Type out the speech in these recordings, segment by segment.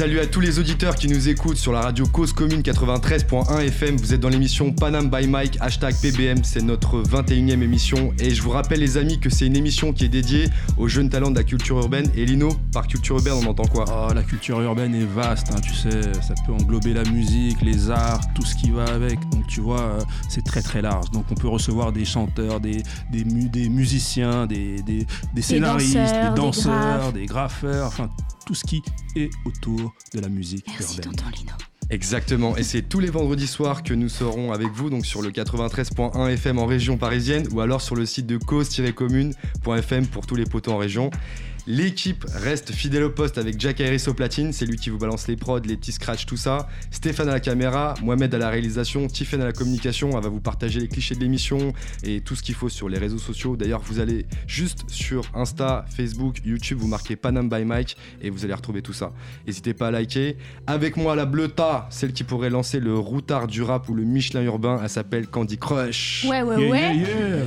Salut à tous les auditeurs qui nous écoutent sur la radio Cause Commune 93.1 FM. Vous êtes dans l'émission Panam by Mike, hashtag PBM. C'est notre 21e émission. Et je vous rappelle, les amis, que c'est une émission qui est dédiée aux jeunes talents de la culture urbaine. Et Lino, par culture urbaine, on entend quoi? Oh, la culture urbaine est vaste, hein, tu sais, ça peut englober la musique, les arts, tout ce qui va avec. Donc tu vois, euh, c'est très très large. Donc on peut recevoir des chanteurs, des, des, mu- des musiciens, des, des, des scénaristes, danseurs, des des danseurs, graphes. des graffeurs, enfin tout ce qui est autour de la musique Merci, urbaine. tonton Lino. Exactement, et c'est tous les vendredis soirs que nous serons avec vous, donc sur le 93.1 FM en région parisienne ou alors sur le site de cause-commune.fm pour tous les poteaux en région. L'équipe reste fidèle au poste avec Jack Harris au platine, c'est lui qui vous balance les prods, les petits scratchs, tout ça. Stéphane à la caméra, Mohamed à la réalisation, Tiffen à la communication. Elle va vous partager les clichés de l'émission et tout ce qu'il faut sur les réseaux sociaux. D'ailleurs, vous allez juste sur Insta, Facebook, YouTube, vous marquez Panam by Mike et vous allez retrouver tout ça. N'hésitez pas à liker. Avec moi, la Bleuta, celle qui pourrait lancer le routard du rap ou le Michelin urbain, elle s'appelle Candy Crush. Ouais, ouais, Yeah, ouais. yeah, yeah.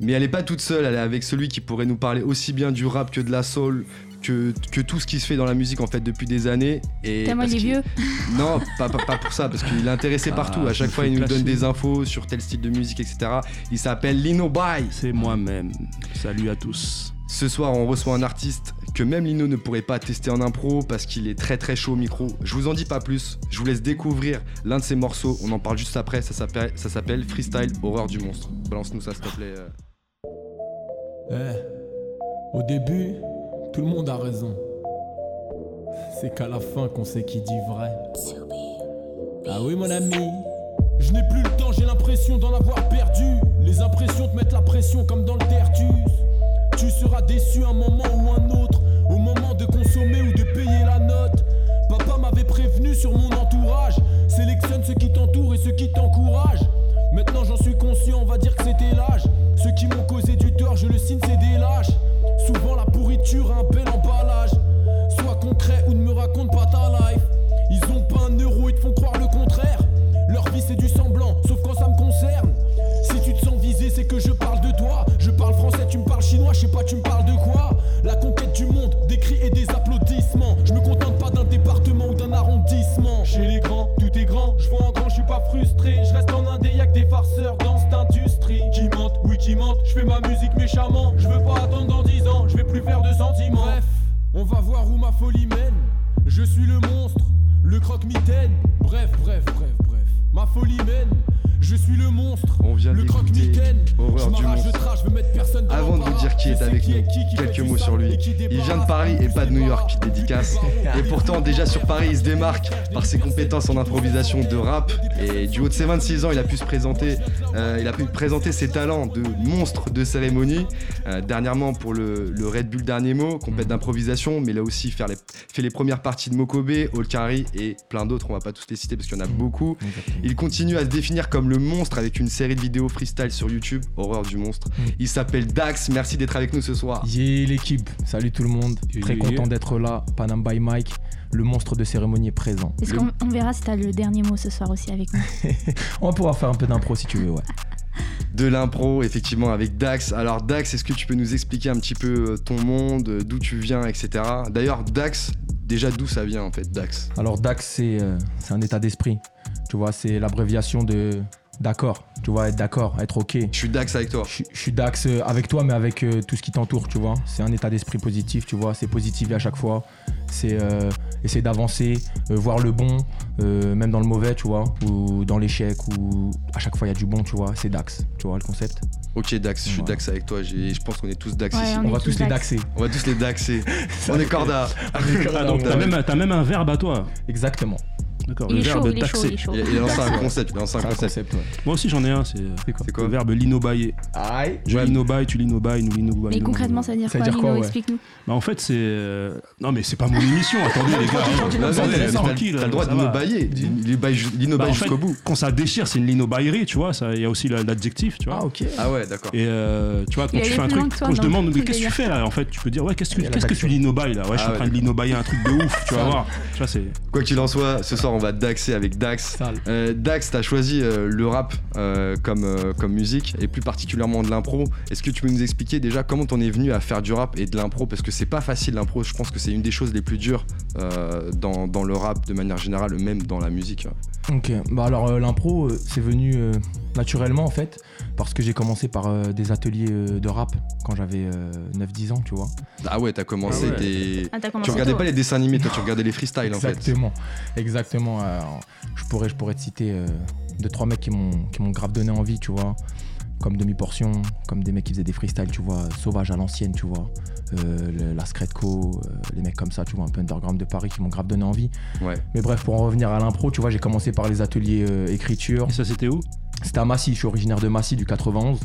Mais elle est pas toute seule, elle est avec celui qui pourrait nous parler aussi bien du rap que de la soul, que, que tout ce qui se fait dans la musique en fait depuis des années. Et Tellement il est vieux. Non, pas, pas, pas pour ça, parce qu'il est intéressé Ah, partout. À chaque fois, il nous donne des infos sur tel style de musique, etc. Il s'appelle Lino Bay. C'est moi-même. Salut à tous. Ce soir, on reçoit un artiste que même Lino ne pourrait pas tester en impro parce qu'il est très très chaud au micro. Je vous en dis pas plus, je vous laisse découvrir l'un de ses morceaux. On en parle juste après, ça s'appelle, ça s'appelle Freestyle Horreur du monstre. Balance-nous ça, s'il te plaît. Eh, au début, tout le monde a raison. C'est qu'à la fin qu'on sait qui dit vrai. Ah oui, mon ami. Je n'ai plus le temps, j'ai l'impression d'en avoir perdu. Les impressions te mettent la pression comme dans le tertus. Tu seras déçu un moment ou un autre, au moment de consommer ou de payer la note. Papa m'avait prévenu sur mon entourage. Sélectionne ceux qui t'entourent et ceux qui t'encouragent. Maintenant j'en suis conscient, on va dire a un Bref, on va voir où ma folie mène. Je suis le monstre, le croque-mitaine. Bref, bref, bref, bref. Ma folie mène. Je suis le monstre, On vient le d'écouter croque-mitaine. Horreur Je du monstre. trash, je veux mettre personne dans Avant de vous dire qui est avec qui nous, est qui, qui fait quelques mots sur lui. Il vient de Paris et pas de New York, dédicace. Et pourtant, déjà sur Paris, il se démarque par ses compétences en improvisation de rap. Et du haut de ses 26 ans, il a pu se présenter, euh, il a pu présenter ses talents de monstre de cérémonie. Euh, dernièrement pour le, le Red Bull Dernier Mot, compète d'improvisation, mais a aussi fait les, fait les premières parties de Mokobe, Olkari et plein d'autres. On va pas tous les citer parce qu'il y en a beaucoup. Il continue à se définir comme le monstre avec une série de vidéos freestyle sur YouTube, Horreur du monstre. Mm. Il s'appelle Dax, merci d'être avec nous ce soir. Yeah l'équipe, salut tout le monde, Yeah, très yeah, content d'être là, Panam by Mike, le monstre de cérémonie est présent. Est-ce Le- qu'on on verra si t'as le dernier mot ce soir aussi avec nous On va pouvoir faire un peu d'impro si tu veux, ouais. De l'impro, effectivement, avec Dax. Alors Dax, est-ce que tu peux nous expliquer un petit peu euh, ton monde, euh, d'où tu viens, etc. D'ailleurs, Dax, déjà d'où ça vient en fait, Dax? Alors DAX c'est euh, c'est un état d'esprit, tu vois, c'est l'abréviation de d'accord, tu vois, être d'accord, être ok. Je suis Dax avec toi. Je je suis Dax euh, avec toi mais avec euh, tout ce qui t'entoure, tu vois. C'est un état d'esprit positif, tu vois, c'est positif à chaque fois. C'est euh, essayer d'avancer, euh, voir le bon, euh, même dans le mauvais, tu vois, ou dans l'échec, ou à chaque fois il y a du bon, tu vois, c'est Dax, tu vois le concept. Ok, Dax, je suis Ouais. Dax avec toi. Je pense qu'on est tous Dax Ouais, ici. On va tous les Dax. Daxer. On va tous les Daxer. on est corda. Ah, donc t'as même, t'as même un verbe à toi. Exactement. D'accord. Le verbe taxer. Il lancé un concept. Il a lancé un C'est un concept. concept, ouais. Moi aussi j'en ai un, c'est quoi le verbe linobailler. Aïe. Je linobaille, tu linobailles, nous linobaillons. Mais concrètement, ça veut dire quoi, dire quoi, Lino ouais Explique-nous. Bah en fait c'est... euh, Non mais c'est pas mon émission, attendez les gars. tranquille, Attendez, t'as- tranquille, T'as le droit de nous va. bailler. Il baille ju- Lino Bah, jusqu'au bout. Quand ça déchire, c'est une linobaillerie, tu vois. ça- Il y a aussi la- l'adjectif, tu vois. Ah ok. Ah ouais, d'accord. Et euh, tu vois, quand tu fais un truc, quand je demande, mais qu'est-ce que tu fais là En fait, tu peux dire, ouais, qu'est-ce que, tu linobailles là? Ouais, je suis Ah en train de linobailler un truc de ouf, tu vas Ça. voir. Quoi qu'il en soit, ce soir on va daxer avec Dax. Euh, Dax, t'as choisi euh, le rap euh, comme, euh, comme musique et plus particulièrement de l'impro. Est-ce que tu peux nous expliquer déjà comment t'en es venu à faire du rap et de l'impro? Parce que c'est pas facile l'impro, je pense que c'est une des choses les plus dures euh, dans, dans le rap de manière générale, même dans la musique. Ok, bah alors euh, l'impro, euh, c'est venu euh, naturellement en fait, parce que j'ai commencé par euh, des ateliers euh, de rap quand j'avais euh, 9-10 ans, tu vois. Ah ouais, t'as commencé Ah ouais. des. Ah, t'as Tu commencé regardais tôt. pas les dessins animés, toi tu regardais les freestyles en fait. Exactement, exactement. Euh, je, pourrais, je pourrais te citer euh, deux, trois mecs qui m'ont qui m'ont grave donné envie, tu vois. Comme demi-portion, comme des mecs qui faisaient des freestyles, tu vois, sauvages à l'ancienne, tu vois. Euh, le- la Scredco, euh, les mecs comme ça, tu vois, un peu underground de Paris qui m'ont grave donné envie. Ouais. Mais bref, pour en revenir à l'impro, tu vois, j'ai commencé par les ateliers euh, écriture. Et ça, c'était où? C'était à Massy, je suis originaire de Massy du 91.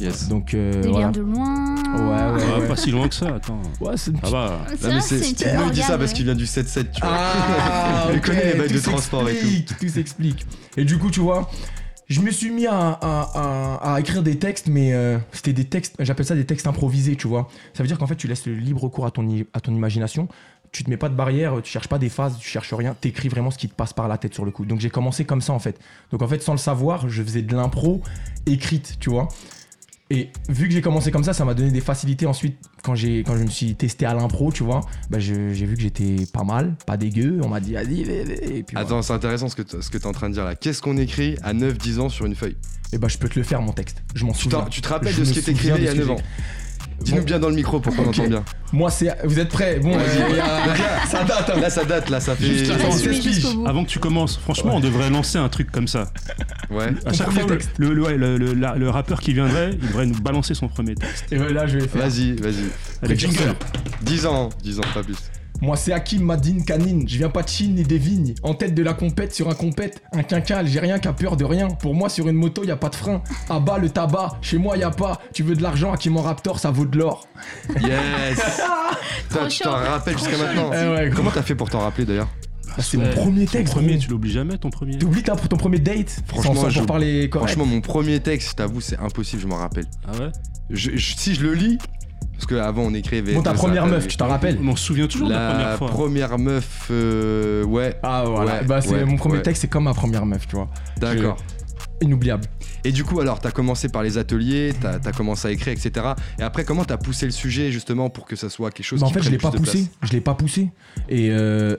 Yes. Donc euh, Il voilà. de loin. Ouais, ouais. Ah, Pas si loin que ça, attends. Ouais, c'est une Ah bah. Ça, Non, mais c'est c'est. une petite Lui, il dit ça parce qu'il vient du 7-7, tu vois. Ah, Il connaît les bails de transport et tout. Tout s'explique. Et du coup, tu vois, je me suis mis à, à- à- à écrire des textes, mais euh, c'était des textes, j'appelle ça des textes improvisés, tu vois. Ça veut dire qu'en fait, tu laisses le libre cours à ton, à ton imagination. Tu te mets pas de barrière, tu cherches pas des phases, tu cherches rien, t'écris vraiment ce qui te passe par la tête sur le coup. Donc j'ai commencé comme ça en fait. Donc en fait, sans le savoir, je faisais de l'impro écrite, tu vois. Et vu que j'ai commencé comme ça, ça m'a donné des facilités ensuite quand, j'ai, quand je me suis testé à l'impro, tu vois. Bah, j'ai vu que j'étais pas mal, pas dégueu. On m'a dit, vas-y, voilà. Attends, c'est intéressant ce que t- ce que t'es en train de dire là. Qu'est-ce qu'on écrit à 9-10 ans sur une feuille? Et bah, je peux te le faire, mon texte. Je m'en tu, souviens. tu te rappelles Je de ce qui souviens écrit il y a ce que 9 ans? Dis-nous bien dans le micro pour qu'on Ok. entende bien. Moi, c'est. Vous êtes prêts? Bon, y a- ça date. hein. Là, ça date, là, ça fait. Juste bout. Avant que tu commences, franchement, on devrait lancer un truc comme ça. Ouais. À Ton chaque fois, le, texte. le, le- ouais, le- le- la- le rappeur qui viendrait, il devrait nous balancer son premier texte. Et là, je vais faire. Vas-y, vas-y. Allez, jingle. Précurseur. 10 ans, 10 ans, pas plus. Moi, c'est Hakim Madine Kanine. Je viens pas de Chine ni des vignes. En tête de la compète sur un compète. Un quinquin algérien qui a peur de rien. Pour moi, sur une moto, y a pas de frein. À bas le tabac. Chez moi, y a pas. Tu veux de l'argent, Hakim en Raptor, ça vaut de l'or. Yes tu t'en rappelles jusqu'à maintenant Eh ouais, Comment t'as fait pour t'en rappeler d'ailleurs Ah, c'est mon premier Ton texte. premier, gros. tu l'oublies jamais, ton premier T'oublies ta- ton premier date Franchement, sans, sans je- pour parler correct. Franchement, mon premier texte, je t'avoue, c'est impossible, je m'en rappelle. Ah ouais Je- je- si je le lis, parce qu'avant on écrivait. Bon, ta première s'appelle- meuf, tu t'en rappelles On se souvient toujours de la La première fois. première meuf, euh, ouais, Ah voilà, Ouais, bah c'est ouais, mon premier ouais. texte, c'est comme ma première meuf, tu vois. d'accord. Inoubliable. Et du coup, alors, t'as commencé par les ateliers, t'as as commencé à écrire, etc. Et après, comment t'as poussé le sujet justement pour que ça soit quelque chose Bah, en qui fait, je l'ai pas poussé. place Je l'ai pas poussé. Et euh,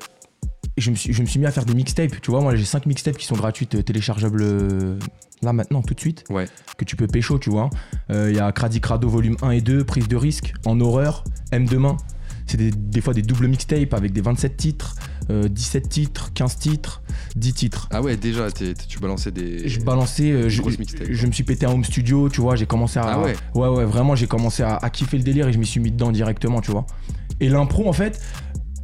je, me suis, je me suis mis à faire des mixtapes. Tu vois, moi, j'ai 5 mixtapes qui sont gratuites, euh, téléchargeables euh, là maintenant, tout de suite. Ouais. Que tu peux pécho, tu vois. Euh, Il y a Cradi Crado volume 1 et 2, prise de risque, en horreur, M demain. C'est des, des fois des doubles mixtapes avec des 27 titres, euh, 17 titres, 15 titres, 10 titres. Ah ouais, déjà, tu balançais des. Je balançais, euh, je, je me suis pété un home studio, tu vois, j'ai commencé à... Ah ouais Ouais, ouais, vraiment, j'ai commencé à, à kiffer le délire et je m'y suis mis dedans directement, tu vois. Et l'impro, en fait,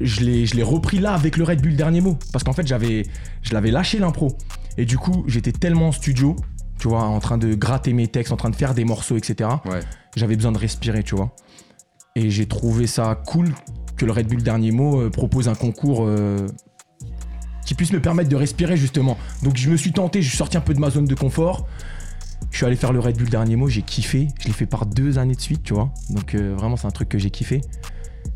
je l'ai je l'ai repris là avec le Red Bull dernier mot. Parce qu'en fait, j'avais je l'avais lâché l'impro. Et du coup, j'étais tellement en studio, tu vois, en train de gratter mes textes, en train de faire des morceaux, etc. Ouais. J'avais besoin de respirer, tu vois. Et j'ai trouvé ça cool que le Red Bull dernier mot euh, propose un concours euh, qui puisse me permettre de respirer, justement. Donc, je me suis tenté, je suis sorti un peu de ma zone de confort. Je suis allé faire le Red Bull dernier mot, j'ai kiffé. Je l'ai fait par deux années de suite, tu vois. Donc euh, vraiment, c'est un truc que j'ai kiffé.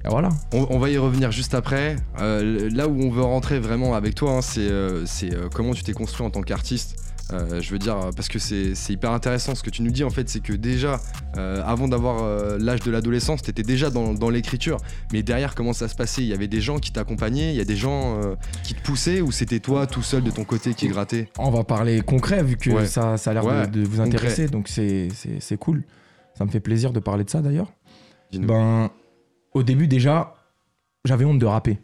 Et voilà. On, on va y revenir juste après. Euh, là où on veut rentrer vraiment avec toi, hein, c'est euh, euh, comment tu t'es construit en tant qu'artiste. Je veux dire, parce que c'est hyper intéressant. Ce que tu nous dis, en fait, c'est que déjà, avant d'avoir l'âge de l'adolescence, tu étais déjà dans, dans l'écriture. Mais derrière, comment ça se passait? Il y avait des gens qui t'accompagnaient, il y a des gens qui te poussaient, ou c'était toi tout seul de ton côté qui grattais On va parler concret vu que Ouais. ça, ça a l'air Ouais, de, de vous concret. intéresser. Donc c'est- cool. Ça me fait plaisir de parler de ça d'ailleurs. Ben, au début déjà, j'avais honte de rapper.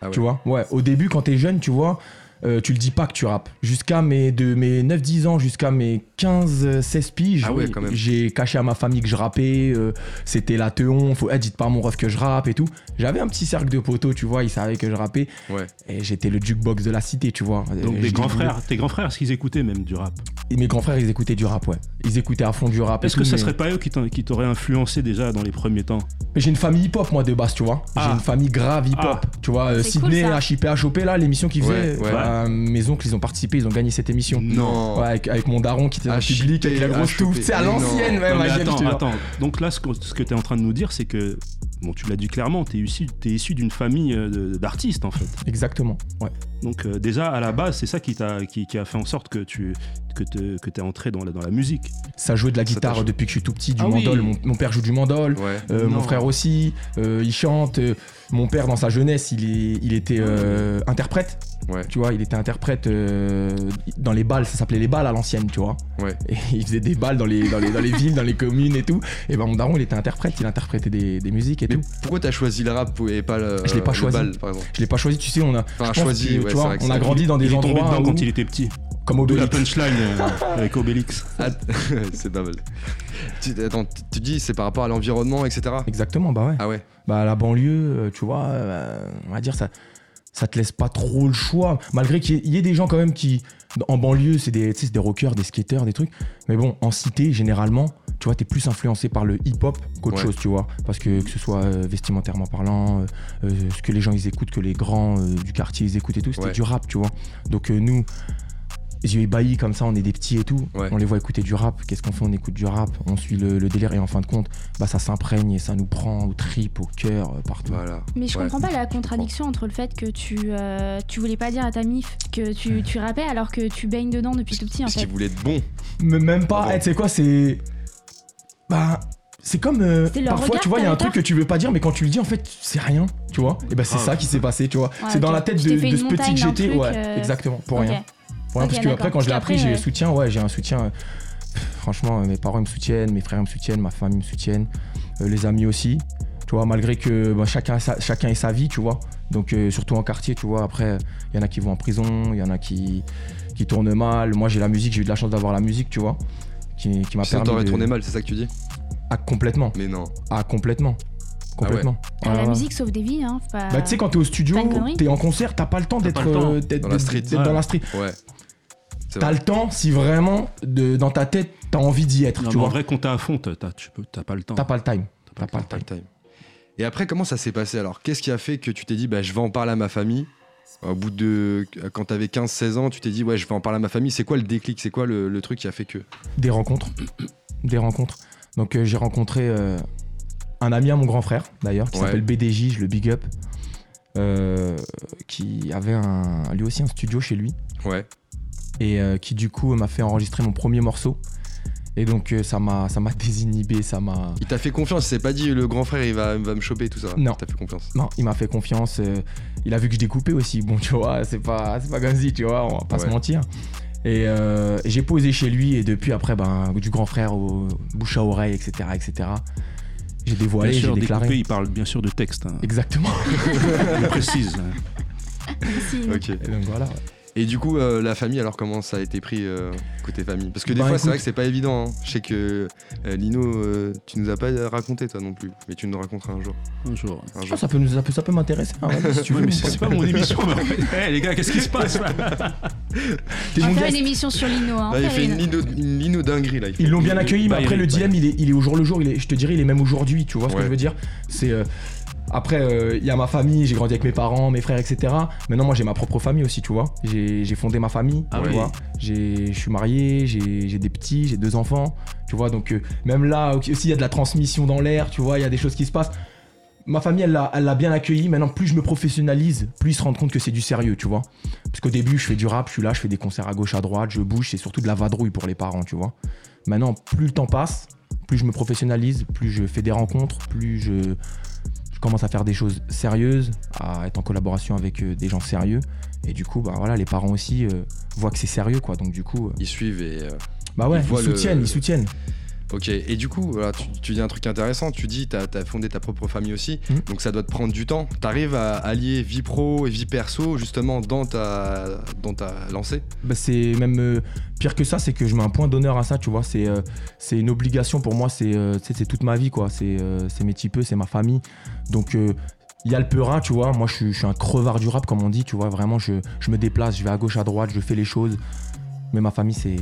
Ah ouais. Tu vois? Ouais, au début quand t'es jeune, tu vois, euh, tu le dis pas que tu rappes. Jusqu'à mes, de mes 9-10 ans jusqu'à mes 15-16 piges, Ah ouais, j'ai caché à ma famille que je rappais. euh, C'était la teon, faut, eh, dites pas à mon ref que je rappe et tout. J'avais un petit cercle de poteaux, tu vois, ils savaient que je rappais. Ouais. Et j'étais le jukebox de la cité, tu vois. Donc Euh, des je grands frères, tes grands frères, est-ce qu'ils écoutaient même du rap? Et mes grands frères, ils écoutaient du rap, ouais. Ils écoutaient à fond du rap. et Est-ce que ça mais- serait pas eux qui t'auraient influencé déjà dans les premiers temps? Mais j'ai une famille hip-hop, moi, de base, tu vois. J'ai Ah. une famille grave hip-hop. Ah. Tu vois, euh, Sydney, cool. HIP, HOP, là, l'émission qu'ils faisaient. Ouais, bah, mes oncles, ils ont participé, ils ont gagné cette émission. Non. Ouais, avec, avec mon daron qui était dans le HIP, public, avec la grosse touffe. C'est à l'ancienne, même, Non, mais attends, attends. Donc là, ce que, ce que tu es en train de nous dire, c'est que bon, tu l'as dit clairement, tu es issu, t'es issu d'une famille euh, d'artistes en fait. Exactement. Ouais. Donc euh, déjà à la base, c'est ça qui, t'a, qui, qui a fait en sorte que tu que te- que t'es entré dans la, dans la musique. Ça jouait de la guitare depuis que je suis tout petit, du Ah oui. mandol. Mon, mon père joue du mandol. Ouais. euh, mon frère aussi, euh, il chante. mon père, dans sa jeunesse, il, est, il était euh, interprète. Ouais. Tu vois, il était interprète euh, dans les balles, ça s'appelait les balles à l'ancienne, tu vois. Ouais. Et il faisait des balles dans les, dans les, dans les villes, dans les communes et tout. Et ben mon daron, il était interprète, il interprétait des, des musiques et Mais tout. pourquoi t'as choisi le rap et pas le, Je l'ai pas choisi. bal, par exemple Je l'ai pas choisi, tu sais, on a, Enfin, choisi, que, ouais, tu vois, on a grandi dans des il est tombé endroits dedans où- quand il était petit. comme De la Obélix. punchline euh, avec Obélix. Ah, c'est pas mal. Tu, attends, tu- dis c'est par rapport à l'environnement, etc. Exactement, bah ouais. Ah ouais. Bah la banlieue, euh, tu vois, euh, on va dire ça, ça te laisse pas trop le choix. Malgré qu'il y ait des gens quand même qui, en banlieue, c'est des, des rockers, des skateurs, des trucs. Mais bon, en cité, généralement, tu vois, t'es plus influencé par le hip-hop qu'autre Ouais. chose, tu vois. Parce que que ce soit euh, vestimentairement parlant, euh, euh, ce que les gens ils écoutent, que les grands du quartier ils écoutent et tout, c'était Ouais. du rap, tu vois. Donc nous, yeux ébahis comme ça, on est des petits et tout. Ouais. On les voit écouter du rap. Qu'est-ce qu'on fait On écoute du rap, on suit le, le délire et en fin de compte, bah ça s'imprègne et ça nous prend au trip, au cœur, euh, partout. Voilà. Mais je Ouais. comprends pas la contradiction entre le fait que tu, euh, tu voulais pas dire à ta mif que tu, tu rappais alors que tu baignes dedans depuis tout petit en Parce fait. qu'il voulait être bon. Mais même pas, eh, tu sais quoi, c'est. Bah. C'est comme. euh, parfois, regard tu vois, il y a un truc que tu veux pas dire, mais quand tu le dis, en fait, c'est rien, tu vois. Et bah, c'est Ah. ça qui s'est passé, tu vois. Ouais, c'est dans la tête de, ce petit que j'étais, ouais, euh, exactement, pour rien. Parce que après, quand je l'ai appris, j'ai le euh, soutien, ouais, j'ai un soutien. euh, Franchement, euh, mes parents me soutiennent, mes frères me soutiennent, ma famille me soutienne, euh, les amis aussi. Tu vois, malgré que bah, chacun, sa, chacun ait sa vie, tu vois. Donc, euh, surtout en quartier, tu vois. Après, il y en a qui vont en prison, il y en a qui, qui tournent mal. Moi, j'ai la musique, j'ai eu de la chance d'avoir la musique, tu vois. Qui, qui m'a permis. t'aurais de- tourné mal, c'est ça que tu dis? Ah, complètement. Mais non. Ah, complètement. Complètement. Ah, Ouais, la ouais. musique sauve des vies, hein. pas- Bah, tu sais, quand t'es au studio, t'es en concert, t'as pas le temps d'être pas le temps. euh, d'être- Dans la street. Ouais. dans la street. Ouais. T'as vrai. le temps si vraiment, de, dans ta tête, t'as envie d'y être, Non, tu mais en vois. vrai, quand t'es à fond, t'as, t'as- tu peux, t'as pas le temps. T'as pas le time. T'as pas le Pas time. le time. Et après, comment ça s'est passé alors? Qu'est-ce qui a fait que tu t'es dit, bah, je vais en parler à ma famille? Au bout de. Quand t'avais 15-16 ans, tu t'es dit, ouais, je vais en parler à ma famille. C'est quoi le déclic? C'est quoi le, le truc qui a fait que? Des rencontres. Des rencontres. Donc euh, j'ai rencontré euh, un ami à mon grand frère, d'ailleurs, qui Ouais. s'appelle BDJ, je le big up, euh, qui avait un, lui aussi un studio chez lui, Ouais. Et euh, qui du coup m'a fait enregistrer mon premier morceau. Et donc euh, ça m'a ça m'a désinhibé, ça m'a... Il t'a fait confiance, il s'est pas dit, le grand frère, il va, il va me choper, tout ça. Non. Il t'a fait confiance. Non, il m'a fait confiance. euh, il a vu que je découpais aussi. Bon, tu vois, c'est pas, c'est pas comme si, tu vois, on va pas se mentir. Et, euh, j'ai posé chez lui et depuis après, ben, du grand frère au bouche à oreille, etc., etc. J'ai dévoilé, j'ai déclaré. découpé, il parle bien sûr de texte. hein. Exactement. Je précise. hein. Si. Ok. Et donc voilà. ouais. Et du coup, euh, la famille, alors comment ça a été pris euh, côté famille? Parce que des Bah, fois, c'est écoute- vrai que c'est pas évident. hein. Je sais que euh, Lino, euh, tu nous as pas raconté toi non plus, mais tu nous raconteras un jour. Un jour. Un jour. ça peut, nous- ça peut, ça peut m'intéresser. hein, si tu Ouais, veux. mais c'est pas mon émission. mais- Eh, les gars, qu'est-ce qui se passe là? On va faire une émission sur Lino. Hein. Là, il fait une une- lino, une lino dinguerie là. Ils l'ont bien accueilli, mais Bah, après il- le bah, dilemme, il est, il est au jour le jour. Il est, je te dirais, il est même aujourd'hui. Tu vois ce que je veux dire? C'est après, euh, il y a ma famille. J'ai grandi avec mes parents, mes frères, etc. Maintenant, moi, j'ai ma propre famille aussi. Tu vois J'ai fondé ma famille. Ah tu oui. vois Je suis marié. J'ai des petits. J'ai deux enfants. Tu vois Donc euh, même là aussi, il y a de la transmission dans l'air. Tu vois Il y a des choses qui se passent. Ma famille, elle l'a bien accueilli. Maintenant, plus je me professionnalise, plus ils se rendent compte que c'est du sérieux, tu vois. Parce qu'au début, je fais du rap, je suis là, je fais des concerts à gauche, à droite, je bouge, c'est surtout de la vadrouille pour les parents, tu vois. Maintenant, plus le temps passe, plus je me professionnalise, plus je fais des rencontres, plus je, je commence à faire des choses sérieuses, à être en collaboration avec euh, des gens sérieux. Et du coup, bah voilà, les parents aussi euh, voient que c'est sérieux, quoi. Donc du coup, euh, Ils suivent et. bah ouais, Ils ils, voient le- soutiennent, ils soutiennent. Ok, et du coup, voilà, tu, tu dis un truc intéressant, tu dis t'as as fondé ta propre famille aussi, Mhm. donc ça doit te prendre du temps. T'arrives à allier vie pro et vie perso justement dans ta, dans ta lancée? Bah, c'est même euh, pire que ça, c'est que je mets un point d'honneur à ça, tu vois. C'est euh, c'est une obligation pour moi, c'est euh, tu toute ma vie, quoi. C'est mes petits peu, c'est ma famille. Donc, il y a le peurin, tu vois. Moi, je suis, je suis un crevard du rap, comme on dit, tu vois. Vraiment, je, je me déplace, je vais à gauche, à droite, je fais les choses. Mais ma famille, c'est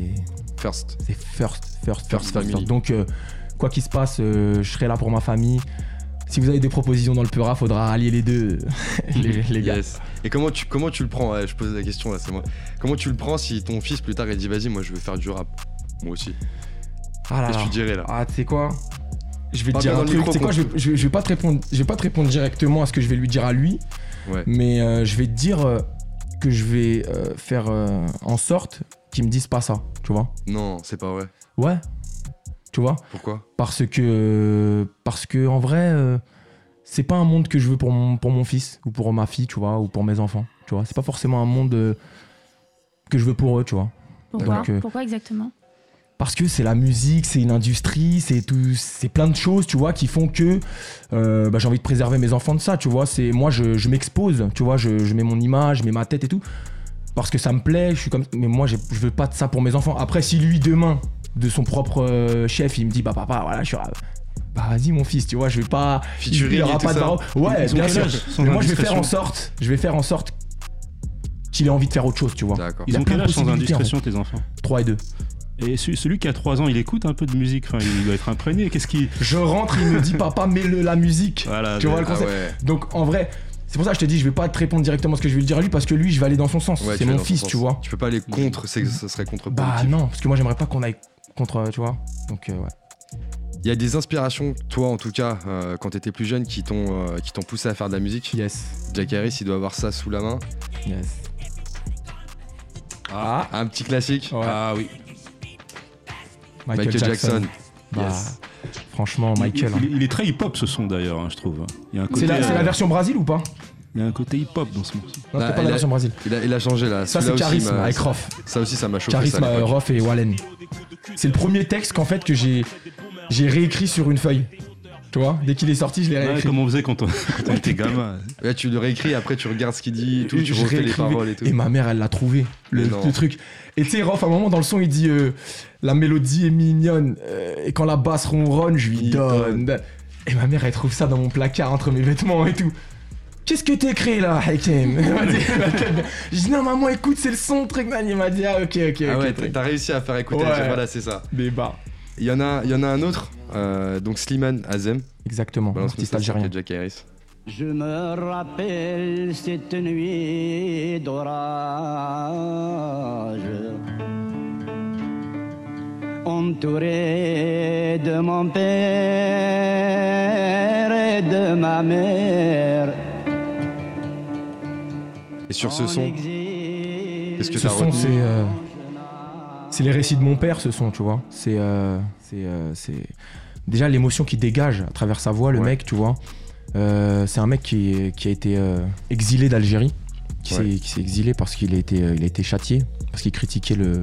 First. c'est first, first, First first, first, family. Donc, euh, quoi qu'il se passe, euh, je serai là pour ma famille. Si vous avez des propositions dans le Peura, faudra allier les deux, les, les gars. Yes. Et comment tu, comment tu le prends? Ouais, Je pose la question là, c'est moi. Comment tu le prends si ton fils plus tard il dit vas-y, moi je veux faire du rap Moi aussi. Ah là Qu'est-ce que là. tu dirais là? Ah, tu sais quoi? Je vais te Parle dire un truc. micro, C'est quoi? Je, vais- je vais- je vais pas te répondre. Je vais pas te répondre directement à ce que je vais lui dire à lui, Ouais. mais euh, je vais te dire que je vais euh, faire euh, en sorte qu'il me dise pas ça. Tu vois Non, c'est pas vrai. Ouais. Tu vois Pourquoi? Parce que parce que en vrai, euh, c'est pas un monde que je veux pour mon pour mon fils ou pour ma fille, tu vois, ou pour mes enfants. Tu vois, c'est pas forcément un monde euh, que je veux pour eux, tu vois. Pourquoi? Donc, euh, Pourquoi exactement? Parce que c'est la musique, c'est une industrie, c'est tout, c'est plein de choses, tu vois, qui font que euh, bah, j'ai envie de préserver mes enfants de ça, tu vois. C'est moi, je, je m'expose, tu vois, je, je mets mon image, je mets ma tête et tout, parce que ça me plaît. Je suis comme, mais moi, je veux pas de ça pour mes enfants. Après, si lui demain, de son propre euh, chef, il me dit, bah papa, voilà, je suis, bah vas-y mon fils, tu vois, je vais pas, il y aura pas de barreau. Ouais, bien sûr. Mais moi, je vais faire en sorte, je vais faire en sorte qu'il ait envie de faire autre chose, tu vois. Il Ils a ont plein quel de âge sans en indiscrétion, tes enfants? 3 et 2. Et celui, qui a 3 ans, il écoute un peu de musique, enfin, il doit être imprégné. Qu'est-ce qui. Je rentre, il me dit papa, mets-le la musique. Voilà, Tu vois le Ah concept ouais. Donc en vrai, c'est pour ça que je te dis, je vais pas te répondre directement ce que je vais lui dire à lui parce que lui, je vais aller dans son sens. Ouais, c'est tu mon fils, tu vois. Tu peux pas aller contre, c'est- ça serait contre Bah non, parce que moi j'aimerais pas qu'on aille contre, tu vois. Donc euh, ouais. Il y a des inspirations, toi en tout cas, euh, quand t'étais plus jeune, qui t'ont euh, qui t'ont poussé à faire de la musique? Yes, Jack Harris, il doit avoir ça sous la main. yes. Ah, Un petit classique. Ouais. ah oui. Michael, Michael Jackson. Jackson. Bah, Yes. Franchement, Michael. Il, hein. il- il est très hip-hop ce son d'ailleurs, hein, je trouve. Il y a un côté, C'est la, c'est la euh, version Brésil ou pas il y a un côté hip-hop dans ce morceau. Non, Bah, c'est pas il la version Brésil. Il a, il a changé là. Ça, c'est aussi, Charisme avec Rof. Ça aussi, ça m'a choqué. Charisme. Rof et Wallen. C'est le premier texte qu'en fait que j'ai j'ai réécrit sur une feuille. Tu vois, dès qu'il est sorti, je l'ai Ouais, réécrit. comme on faisait quand on, quand on était gamin. Ouais, tu le réécris, après tu regardes ce qu'il dit et tout, tu refais les paroles et tout. Et ma mère, elle l'a trouvé, le, truc. Et tu sais, Rof, à un moment dans le son, il dit euh, La mélodie est mignonne, euh, et quand la basse ronronne, je lui donne. Et ma mère, elle trouve ça dans mon placard entre mes vêtements et tout. Qu'est-ce que t'écris là, dit- Je dis Non, maman, écoute, c'est le son, truc, man. Il m'a dit Ah, ok, ok. Ah ok, ouais, t'as réussi à faire écouter. Ouais. Voilà, c'est ça. Débat. Il y en a, il y en a un autre, euh, donc Slimane Azem, Exactement, balance artiste algérien. Jack Harris. Je me rappelle cette nuit d'orage, entouré de mon père et de ma mère. Et sur ce son, qu'est-ce que Ce son, c'est. euh, c'est les récits de mon père, ce son, tu vois. C'est. euh, c'est, euh, c'est- Déjà, l'émotion qui dégage à travers sa voix, le Ouais. mec, tu vois. Euh, c'est un mec qui, qui a été euh, exilé d'Algérie, qui, s'est, exilé parce qu'il a été, il a été châtié, parce qu'il critiquait le,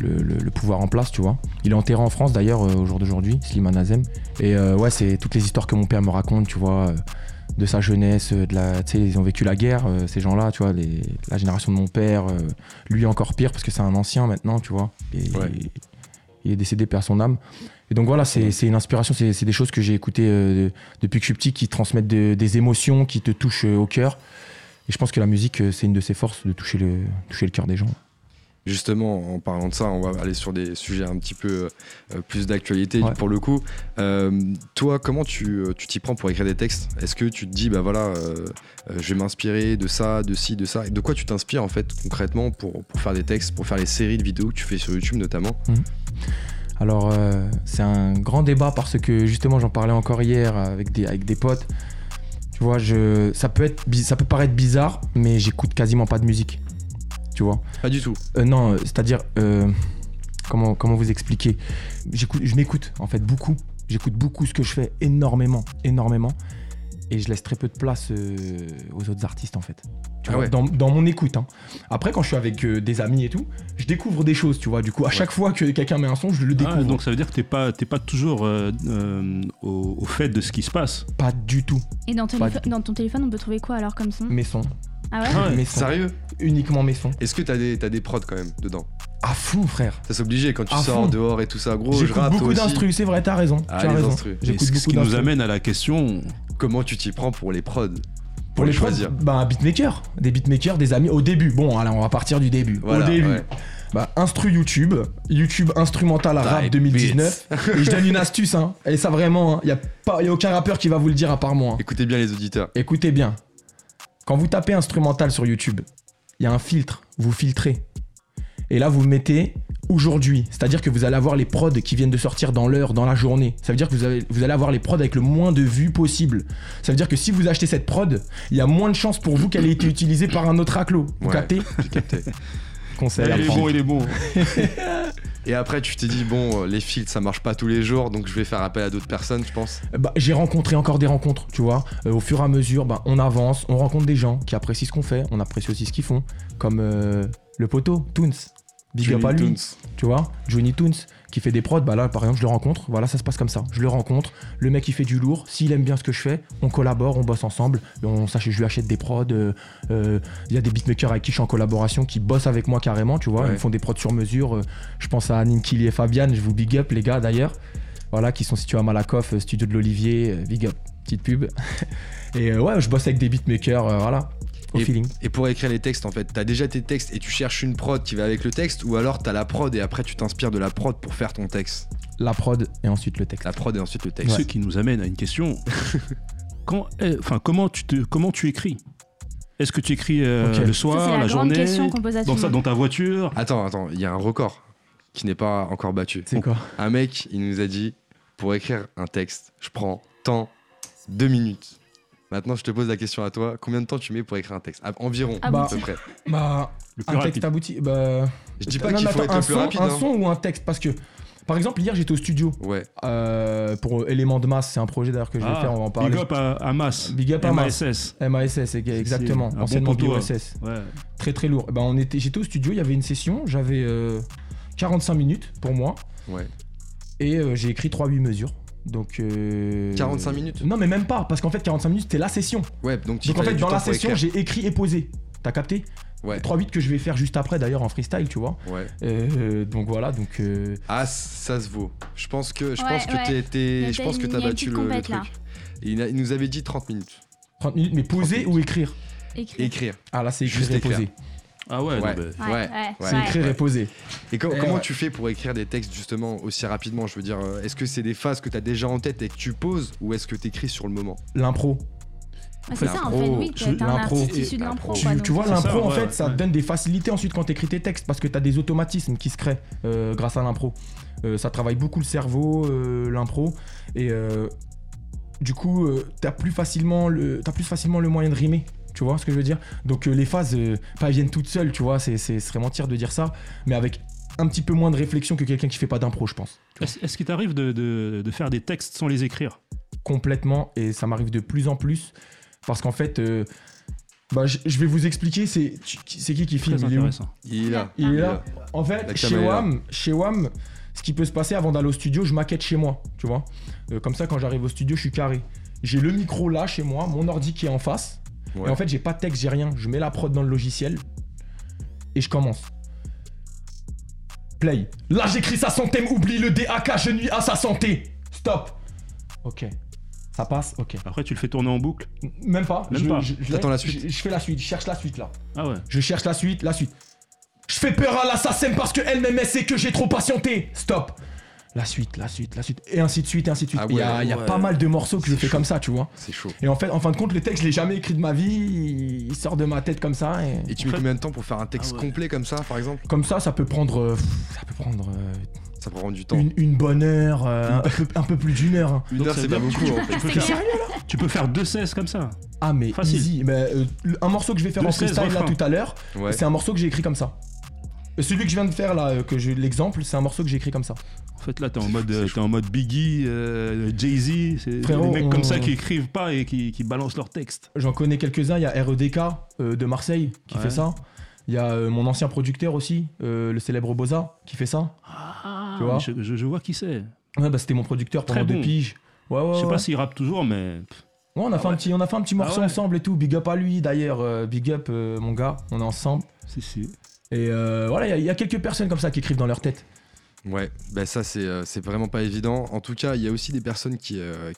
le, le- le pouvoir en place, tu vois. Il est enterré en France d'ailleurs euh, au jour d'aujourd'hui, Slimane Azem. Et euh, ouais, c'est toutes les histoires que mon père me raconte, tu vois, euh, de sa jeunesse, de la, tu sais, ils ont vécu la guerre, euh, ces gens-là, tu vois, les- la génération de mon père, euh, lui encore pire parce que c'est un ancien maintenant, tu vois. Et Ouais. il, il est décédé, perd son âme. Et donc voilà, c'est une inspiration, c'est des choses que j'ai écoutées euh, depuis que je suis petit qui transmettent de- des émotions, qui te touchent au cœur. Et je pense que la musique, c'est une de ses forces de toucher le, toucher le cœur des gens. Justement, en parlant de ça, on va aller sur des sujets un petit peu euh, plus d'actualité Ouais. pour le coup. Euh, toi, comment tu euh, tu t'y prends pour écrire des textes? Est-ce que tu te dis, bah voilà, euh, je vais m'inspirer de ça, de ci, de ça? Et De quoi tu t'inspires en fait concrètement pour, pour faire des textes, pour faire les séries de vidéos que tu fais sur YouTube notamment? Alors, euh, c'est un grand débat parce que justement, j'en parlais encore hier avec des, avec des potes. Tu vois, je, ça, peut être, ça peut paraître bizarre, mais j'écoute quasiment pas de musique. Tu vois Pas du tout. Euh, Non, c'est-à-dire, euh, comment, comment vous expliquer? J'écoute, Je m'écoute en fait beaucoup. J'écoute beaucoup ce que je fais, énormément, énormément. Et je laisse très peu de place euh, aux autres artistes en fait. Tu Ah vois, ouais. dans, dans mon écoute. hein. Après, quand je suis avec euh, des amis et tout, je découvre des choses, tu vois. Du coup, à chaque fois que quelqu'un met un son, je le découvre. Ah, donc ça veut dire que t'es pas, t'es pas toujours euh, euh, au, au fait de ce qui se passe. Pas du tout. Et dans, ton Pas téléphone- du tout. dans ton téléphone, on peut trouver quoi alors comme son? Mes sons. Ah ouais Ah sons. Sérieux Uniquement mes sons. Est-ce que t'as des, t'as des prods quand même dedans? À fond, frère. Ça c'est obligé quand tu À sors fond. dehors et tout ça. Gros, je J'écoute rappe toi beaucoup aussi. d'instrus, c'est vrai, t'as raison. Ah, tu as les raison. instrus. Et J'écoute ce beaucoup qui nous d'instrus. amène à la question Comment tu t'y prends pour les prods? Pour les prods, choisir. bah, un beatmaker. Des beatmakers, des amis. Au début, bon, alors on va partir du début. Voilà, Au début, ouais. bah, instru YouTube, YouTube instrumental rap Type 2019. et je donne une astuce, hein. Et ça vraiment, il y a pas, y a aucun rappeur qui va vous le dire à part moi. hein. Écoutez bien les auditeurs. Écoutez bien. Quand vous tapez instrumental sur YouTube, il y a un filtre. Vous filtrez. Et là, vous mettez aujourd'hui. C'est-à-dire que vous allez avoir les prods qui viennent de sortir dans l'heure, dans la journée. Ça veut dire que vous, avez- vous allez avoir les prods avec le moins de vues possible. Ça veut dire que si vous achetez cette prod, il y a moins de chances pour vous qu'elle ait été utilisée par un autre acclo. Vous Ouais. captez. Conseil il est bon, il est bon. Et après, tu t'es dit, bon, euh, les filtres, ça marche pas tous les jours, donc je vais faire appel à d'autres personnes, je pense. Bah, j'ai rencontré encore des rencontres, tu vois. Euh, au fur et à mesure, bah, on avance, on rencontre des gens qui apprécient ce qu'on fait, on apprécie aussi ce qu'ils font. Comme euh, le poteau, Toons. Big up à lui, Toons. tu vois. Johnny Toons, qui fait des prods, bah là, par exemple, je le rencontre. Voilà, ça se passe comme ça. Je le rencontre, le mec, il fait du lourd. S'il aime bien ce que je fais, on collabore, on bosse ensemble. Et on sache, je lui achète des prods. euh, euh, Il y a des beatmakers avec qui je suis en collaboration qui bossent avec moi carrément, tu vois. Ouais. Ils me font des prods sur mesure. euh, je pense à Ninkili et Fabian, je vous big up, les gars, d'ailleurs. Voilà, qui sont situés à Malakoff, studio de l'Olivier, big up, petite pub. et ouais, je bosse avec des beatmakers, voilà, au feeling. Et pour écrire les textes, en fait, t'as déjà tes textes et tu cherches une prod qui va avec le texte, ou alors t'as la prod et après tu t'inspires de la prod pour faire ton texte. La prod et ensuite le texte. La prod et ensuite le texte. Ce qui nous amène à une question. Quand, eh, enfin, comment tu te, comment tu écris? Est-ce que tu écris euh, le soir, la, journée, question qu'on pose à tout dans, sa- dans ta voiture? Attends, attends, il y a un record qui n'est pas encore battu. C'est quoi? Un mec, il nous a dit, pour écrire un texte, je prends temps, deux minutes. Maintenant, je te pose la question à toi. Combien de temps tu mets pour écrire un texte? À- Environ, à bon peu près. Bah, Le plus un texte abouti. Bah, Je dis pas qu'il faut attends, être un le plus son, rapide. Un hein. son ou un texte? Parce que, par exemple, hier j'étais au studio Ouais, euh, pour Élément de masse. C'est un projet d'ailleurs que je vais Ah, faire, on va en parler. Big up à, à Mass. Big up à Mass. MASS. MASS, ex- exactement. un bon Anciennement BOSS. Ouais. Très très lourd. Ben, on était, j'étais au studio, il y avait une session, j'avais euh, 45 minutes pour moi ouais. et euh, j'ai écrit 3-8 mesures. Donc. euh, 45 minutes Non, mais même pas, parce qu'en fait, 45 minutes c'était la session. Ouais, donc, en fait, dans la session, j'ai écrit et posé. T'as capté? Ouais, 3-8 que je vais faire juste après d'ailleurs en freestyle, tu vois. ouais. Euh, donc voilà, donc. euh, Ah, ça se vaut. Je pense que, je Ouais, pense que ouais. t'es- t'es- Il y a je pense que t'as battu le, truc. il, a- il nous avait dit 30 minutes. 30 minutes, mais poser 30 ou écrire? Écrire. Écrire. Ah là, c'est Juste écrire. Ah ouais, non, Ouais. bah, Ouais, ouais, ouais. C'est ouais. écrire et poser. Et co- Et comment ouais. tu fais pour écrire des textes justement aussi rapidement? Je veux dire, euh, est-ce que c'est des phases que t'as déjà en tête et que tu poses ou est-ce que t'écris sur le moment? L'impro. Ah, c'est ça, en fait, oui, t'es un l'impro. artiste issu de l'impro. l'impro. Tu, tu vois, l'impro, ça, en ouais, fait, ça te donne des facilités ensuite quand t'écris tes textes parce que t'as des automatismes qui se créent euh, grâce à l'impro. Euh, ça travaille beaucoup le cerveau, euh, l'impro. Et euh, du coup, euh, t'as plus, facilement le- t'as plus facilement le moyen de rimer. Tu vois ce que je veux dire? Donc euh, les phases, euh, pas elles viennent toutes seules, tu vois, c'est, c'est, ce serait mentir de dire ça, mais avec un petit peu moins de réflexion que quelqu'un qui fait pas d'impro, je pense. Est-ce qu'il t'arrive de, de- de faire des textes sans les écrire? Complètement et ça m'arrive de plus en plus parce qu'en fait euh, bah, je je vais vous expliquer c'est qui- c'est qui qui filme Très il est où intéressant. Il est là. il est là en fait chez. WAM chez WAM ce qui peut se passer avant d'aller au studio je maquette chez moi tu vois Euh, comme ça quand j'arrive au studio je suis carré j'ai le micro là chez moi mon ordi qui est en face Ouais. et en fait j'ai pas de texte j'ai rien je mets la prod dans le logiciel et je commence play là j'écris sa santé oublie le DAK je nuis à sa santé stop ok ça passe ok Après, tu le fais tourner en boucle. même pas. Même je, pas. je- la suite. Je, je fais la suite. Je cherche la suite là. Ah ouais. Je cherche la suite, la suite. Je fais peur à l'assassin parce que elle m'aimait, c'est que j'ai trop patienté. Stop. La suite, la suite, la suite. Et ainsi de suite, et ainsi de suite. Ah Et Il y a, ouais, il y a ouais. pas mal de morceaux que je fais chaud. comme ça, tu vois. C'est chaud. Et en fait, en fin de compte, le texte, je l'ai jamais écrit de ma vie. Il, sort de ma tête comme ça. Et... Et tu mets fait- combien de temps pour faire un texte Ah ouais. complet comme ça, par exemple? Comme ça, ça peut prendre, euh, ça peut prendre euh, Ça prend du temps. une, une bonne heure, euh, un, peu, un peu plus d'une heure. hein. Une Donc, heure, c'est pas beaucoup. que en fait. Tu peux, faire, tu peux faire deux 16 comme ça. Ah mais Facile. easy. Mais, euh, un morceau que je vais faire Deux en 16 freestyle là tout à l'heure, Ouais. c'est un morceau que j'ai écrit comme ça. Celui que je viens de faire là, que j'ai l'exemple, c'est un morceau que j'ai écrit comme ça. En fait, là, t'es en mode, euh, t'es en mode Biggie, euh, Jay-Z. C'est des mecs comme ça qui écrivent pas et qui, qui balancent leurs textes. J'en connais quelques-uns, il y a REDK euh, de Marseille qui Ouais. fait ça. Il y a euh, mon ancien producteur aussi, le célèbre Boza, qui fait ça. Ah, Tu vois je, je- je vois qui c'est. Ouais, bah c'était mon producteur pendant Très deux bon. piges. Ouais, ouais, Je sais pas s'il rappe toujours, mais. Ouais, on, a fait Ah un ouais. petit, on a fait un petit morceau Ah ouais. ensemble et tout. Big up à lui d'ailleurs. euh, big up euh, mon gars, on est ensemble. Si, si. Et euh, voilà, il y a- il y, a quelques personnes comme ça qui écrivent dans leur tête. Ouais, bah ça c'est euh, c'est vraiment pas évident. En tout cas, il y a aussi des personnes qui euh,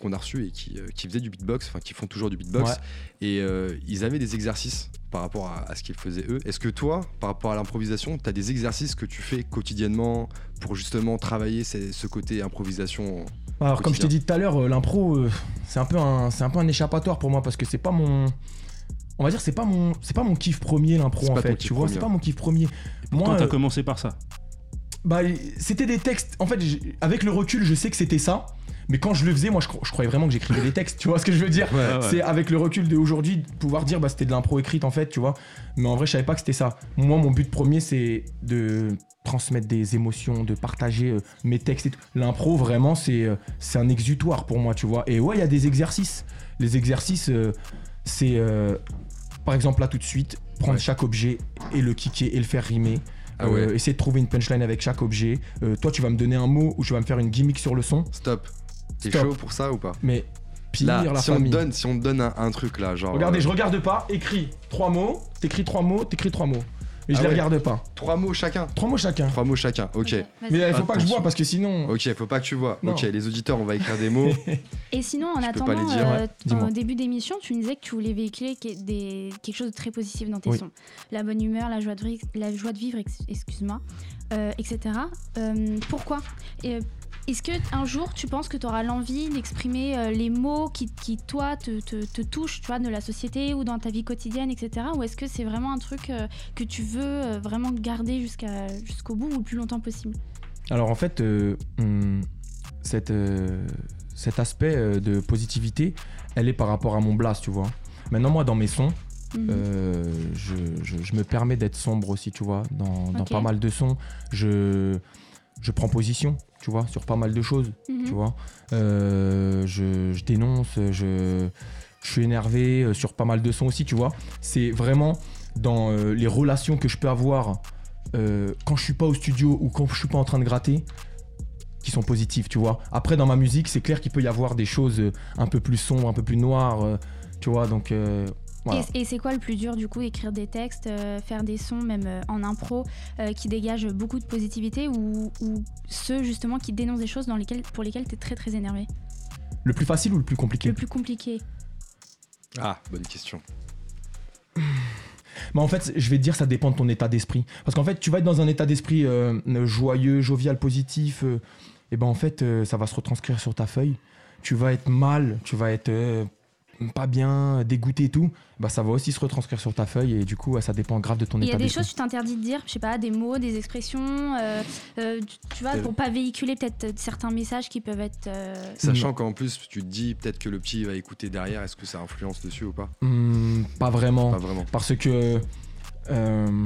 qu'on a reçues et qui, euh, qui faisaient du beatbox, enfin qui font toujours du beatbox, Ouais. et euh, ils avaient des exercices par rapport à, à ce qu'ils faisaient eux. Est-ce que toi, par rapport à l'improvisation, tu as des exercices que tu fais quotidiennement pour justement travailler ces- ce côté improvisation Alors, comme je t'ai dit tout à l'heure, l'impro, euh, c'est un peu un, c'est un peu un échappatoire pour moi parce que c'est pas mon, on va dire, c'est pas mon, c'est pas mon kiff premier l'impro C'est en fait. Tu vois, c'est pas mon kiff premier. Pourtant, Moi, t'as euh, commencé par ça. Bah, c'était des textes. En fait, avec le recul, je sais que c'était ça. Mais quand je le faisais, moi, je, je croyais vraiment que j'écrivais des textes. Tu vois ce que je veux dire? Ouais, ouais. C'est avec le recul d'aujourd'hui de pouvoir dire bah c'était de l'impro écrite en fait, tu vois. Mais en vrai, je savais pas que c'était ça. Moi, mon but premier, c'est de transmettre des émotions, de partager euh, mes textes et tout. L'impro, vraiment, c'est euh, c'est un exutoire pour moi, tu vois. Et ouais, il y a des exercices. Les exercices, euh, c'est par exemple là tout de suite, prendre Ouais. chaque objet et le kicker et le faire rimer. Ah ouais. Euh, essayer de trouver une punchline avec chaque objet. Euh, toi, tu vas me donner un mot ou tu vas me faire une gimmick sur le son? Stop. T'es Stop. chaud pour ça ou pas? Mais pire Là, la si on, donne, si on te donne un, un truc là, genre. Regardez, euh, je regarde pas, écris trois mots, t'écris trois mots, t'écris trois mots. Et je Ah les ouais. regarde pas. Trois mots chacun. Trois mots chacun. Trois mots chacun, ok. Mais il faut pas que je vois parce que sinon. Ok, faut pas que tu vois. Non. Ok, les auditeurs, on va écrire des mots. Et sinon, en Je peux pas attendant, les dire, euh, ouais. En début d'émission, tu nous disais que tu voulais véhiculer que- des- quelque chose de très positif dans tes Oui. sons. La bonne humeur, la joie de, vivre- la joie de vivre, ex- excuse-moi, euh, etc. Euh, pourquoi? Et, euh, Est-ce que un jour, tu penses que tu auras l'envie d'exprimer euh, les mots qui, qui, toi, te, te, te touchent, tu vois, de la société ou dans ta vie quotidienne, etc. Ou est-ce que c'est vraiment un truc euh, que tu veux euh, vraiment garder jusqu'à jusqu'au bout ou le plus longtemps possible? Alors en fait, euh, cette, euh, cet aspect de positivité, elle est par rapport à mon blast, tu vois. Maintenant, moi, dans mes sons, Mhm. euh, je, je- je me permets d'être sombre aussi, tu vois. Dans, dans pas mal de sons, je, je prends position, tu vois, sur pas mal de choses. Mhm. tu vois. Euh, je, je dénonce, je, je suis énervé euh, sur pas mal de sons aussi, tu vois. C'est vraiment dans euh, les relations que je peux avoir euh, quand je suis pas au studio ou quand je suis pas en train de gratter qui sont positives, tu vois. Après, dans ma musique, c'est clair qu'il peut y avoir des choses un peu plus sombres, un peu plus noires, tu vois, donc... voilà. Et, et c'est quoi le plus dur du coup Écrire des textes, euh, faire des sons, même euh, en impro, euh, qui dégagent beaucoup de positivité ou, ou ceux justement qui dénoncent des choses dans lesquelles, pour lesquelles tu es très très énervé? Le plus facile ou le plus compliqué? Le plus compliqué. Ah, bonne question. Mais en fait, je vais te dire, ça dépend de ton état d'esprit. Parce qu'en fait, tu vas être dans un état d'esprit euh, joyeux, jovial, positif. euh, et ben en fait, euh, ça va se retranscrire sur ta feuille. Tu vas être mal, tu vas être euh, pas bien, dégoûté et tout. Bah, ça va aussi se retranscrire sur ta feuille. Et du coup, ça dépend grave de ton Il y état a des choses que tu t'interdis de dire, je sais pas, des mots, des expressions, euh, euh, tu, tu vois, Euh. pour pas véhiculer peut-être certains messages qui peuvent être. euh, Sachant qu'en plus, tu te dis peut-être que le petit va écouter derrière, est-ce que ça influence dessus ou pas? Hmm, pas vraiment. Pas vraiment. Parce que euh,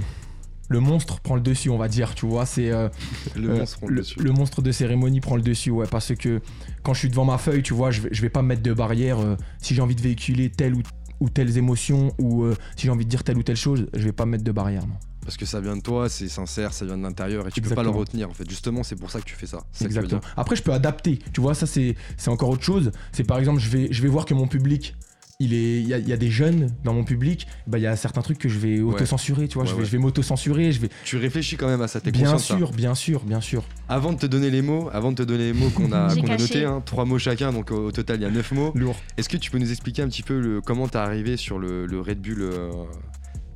le monstre prend le dessus, on va dire. Tu vois, c'est. euh, Le Euh, monstre prend le, le dessus. le monstre de cérémonie prend le dessus, ouais, parce que quand je suis devant ma feuille, tu vois, je vais, je vais pas me mettre de barrière. euh, si j'ai envie de véhiculer telle ou, ou telles émotions, ou euh, si j'ai envie de dire telle ou telle chose, je vais pas me mettre de barrière, non. Parce que ça vient de toi, c'est sincère, ça vient de l'intérieur et tu peux pas le Exactement. retenir en fait. Justement, c'est pour ça que tu fais ça. Ça Exactement. dire. Après, je peux adapter, tu vois, ça c'est c'est encore autre chose. C'est par exemple, je vais, je vais voir que mon public. Il est- il y, a, il y a des jeunes dans mon public, bah, il y a certains trucs que je vais auto-censurer, tu vois, Ouais, je vais, ouais. je vais m'auto-censurer, je vais... Tu réfléchis quand même à ça, t'es Bien sûr, bien sûr, bien sûr. Avant de te donner les mots, avant de te donner les mots qu'on a, qu'on a notés, hein, trois mots chacun, donc au, au total il y a neuf mots. Lourd. Est-ce que tu peux nous expliquer un petit peu le, comment t'es arrivé sur le, le Red Bull euh,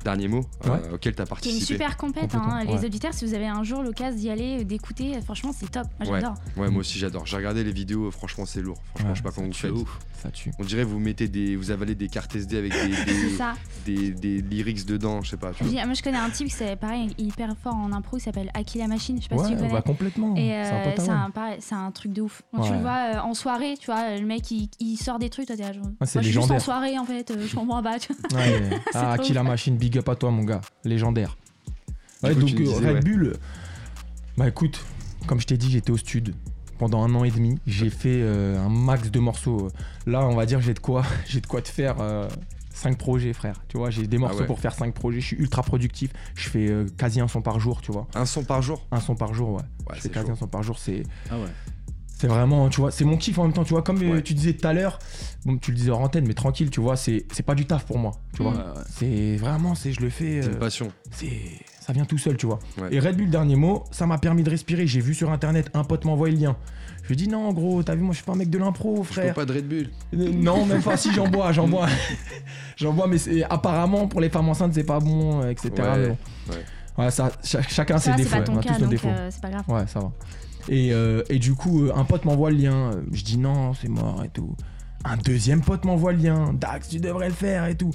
dernier mot euh, auquel t'as qui est une participé super compète, hein. Les ouais. auditeurs, si vous avez un jour l'occasion d'y aller, euh, d'écouter, euh, franchement c'est top, moi j'adore. Ouais, moi aussi j'adore. J'ai regardé les vidéos, franchement c'est lourd. Franchement, Ouais, je sais pas comment vous C'est faites. ouf. Ça tue. On dirait vous mettez des, vous avalez des cartes SD avec des, C'est des, des, des lyrics dedans, je sais pas. Tu vois. moi je connais un type qui c'est pareil, il est hyper fort en impro, il s'appelle Aki la machine, je sais pas si tu connais. bah complètement. Et c'est un euh, c'est un, pareil, c'est un truc de ouf. Quand tu le vois euh, en soirée, tu vois, le mec il, il sort des trucs, toi t'es là genre. Ah, c'est Moi, je suis juste en soirée en fait, je comprends pas. tu vois. Ah, qui la machine, big up à toi, mon gars. Légendaire. Ouais, donc euh, disais, Red ouais. Bull, bah écoute, comme je t'ai dit, j'étais au stud pendant un an et demi. J'ai fait euh, un max de morceaux. Là, on va dire, j'ai de quoi, j'ai de quoi te faire. 5 projets frère tu vois j'ai des morceaux Ah ouais. pour faire 5 projets je suis ultra productif je fais euh, quasi un son par jour tu vois Un son par jour? Un son par jour ouais, Ouais, je fais c'est quasi chaud. un son par jour c'est Ah ouais. C'est vraiment, tu vois, c'est mon kiff en même temps, tu vois, comme euh, Ouais. tu disais tout à l'heure, bon, tu le disais en antenne, mais tranquille, tu vois, c'est c'est pas du taf pour moi, tu vois. Ouais, ouais. C'est vraiment, c'est je le fais, C'est euh, une passion. c'est ça vient tout seul, tu vois. Ouais. Et Red Bull, dernier mot, ça m'a permis de respirer. J'ai vu sur internet, un pote m'envoie le lien. Je lui dis non, gros, t'as vu, moi je suis pas un mec de l'impro, Je frère. pas de Red Bull. Euh, Non, même pas si j'en bois, j'en bois. j'en bois, mais c'est- apparemment pour les femmes enceintes, c'est pas bon, euh, etc. Ouais, mais bon. ouais. Ouais, ça, cha- chacun ses Ça, défauts. pas ton on a cas, tous nos défauts. euh, c'est pas grave. Ouais, ça va. Et, euh, et du coup, euh, un pote m'envoie le lien. Je dis non, c'est mort et tout. Un deuxième pote m'envoie le lien. Dax, tu devrais le faire et tout.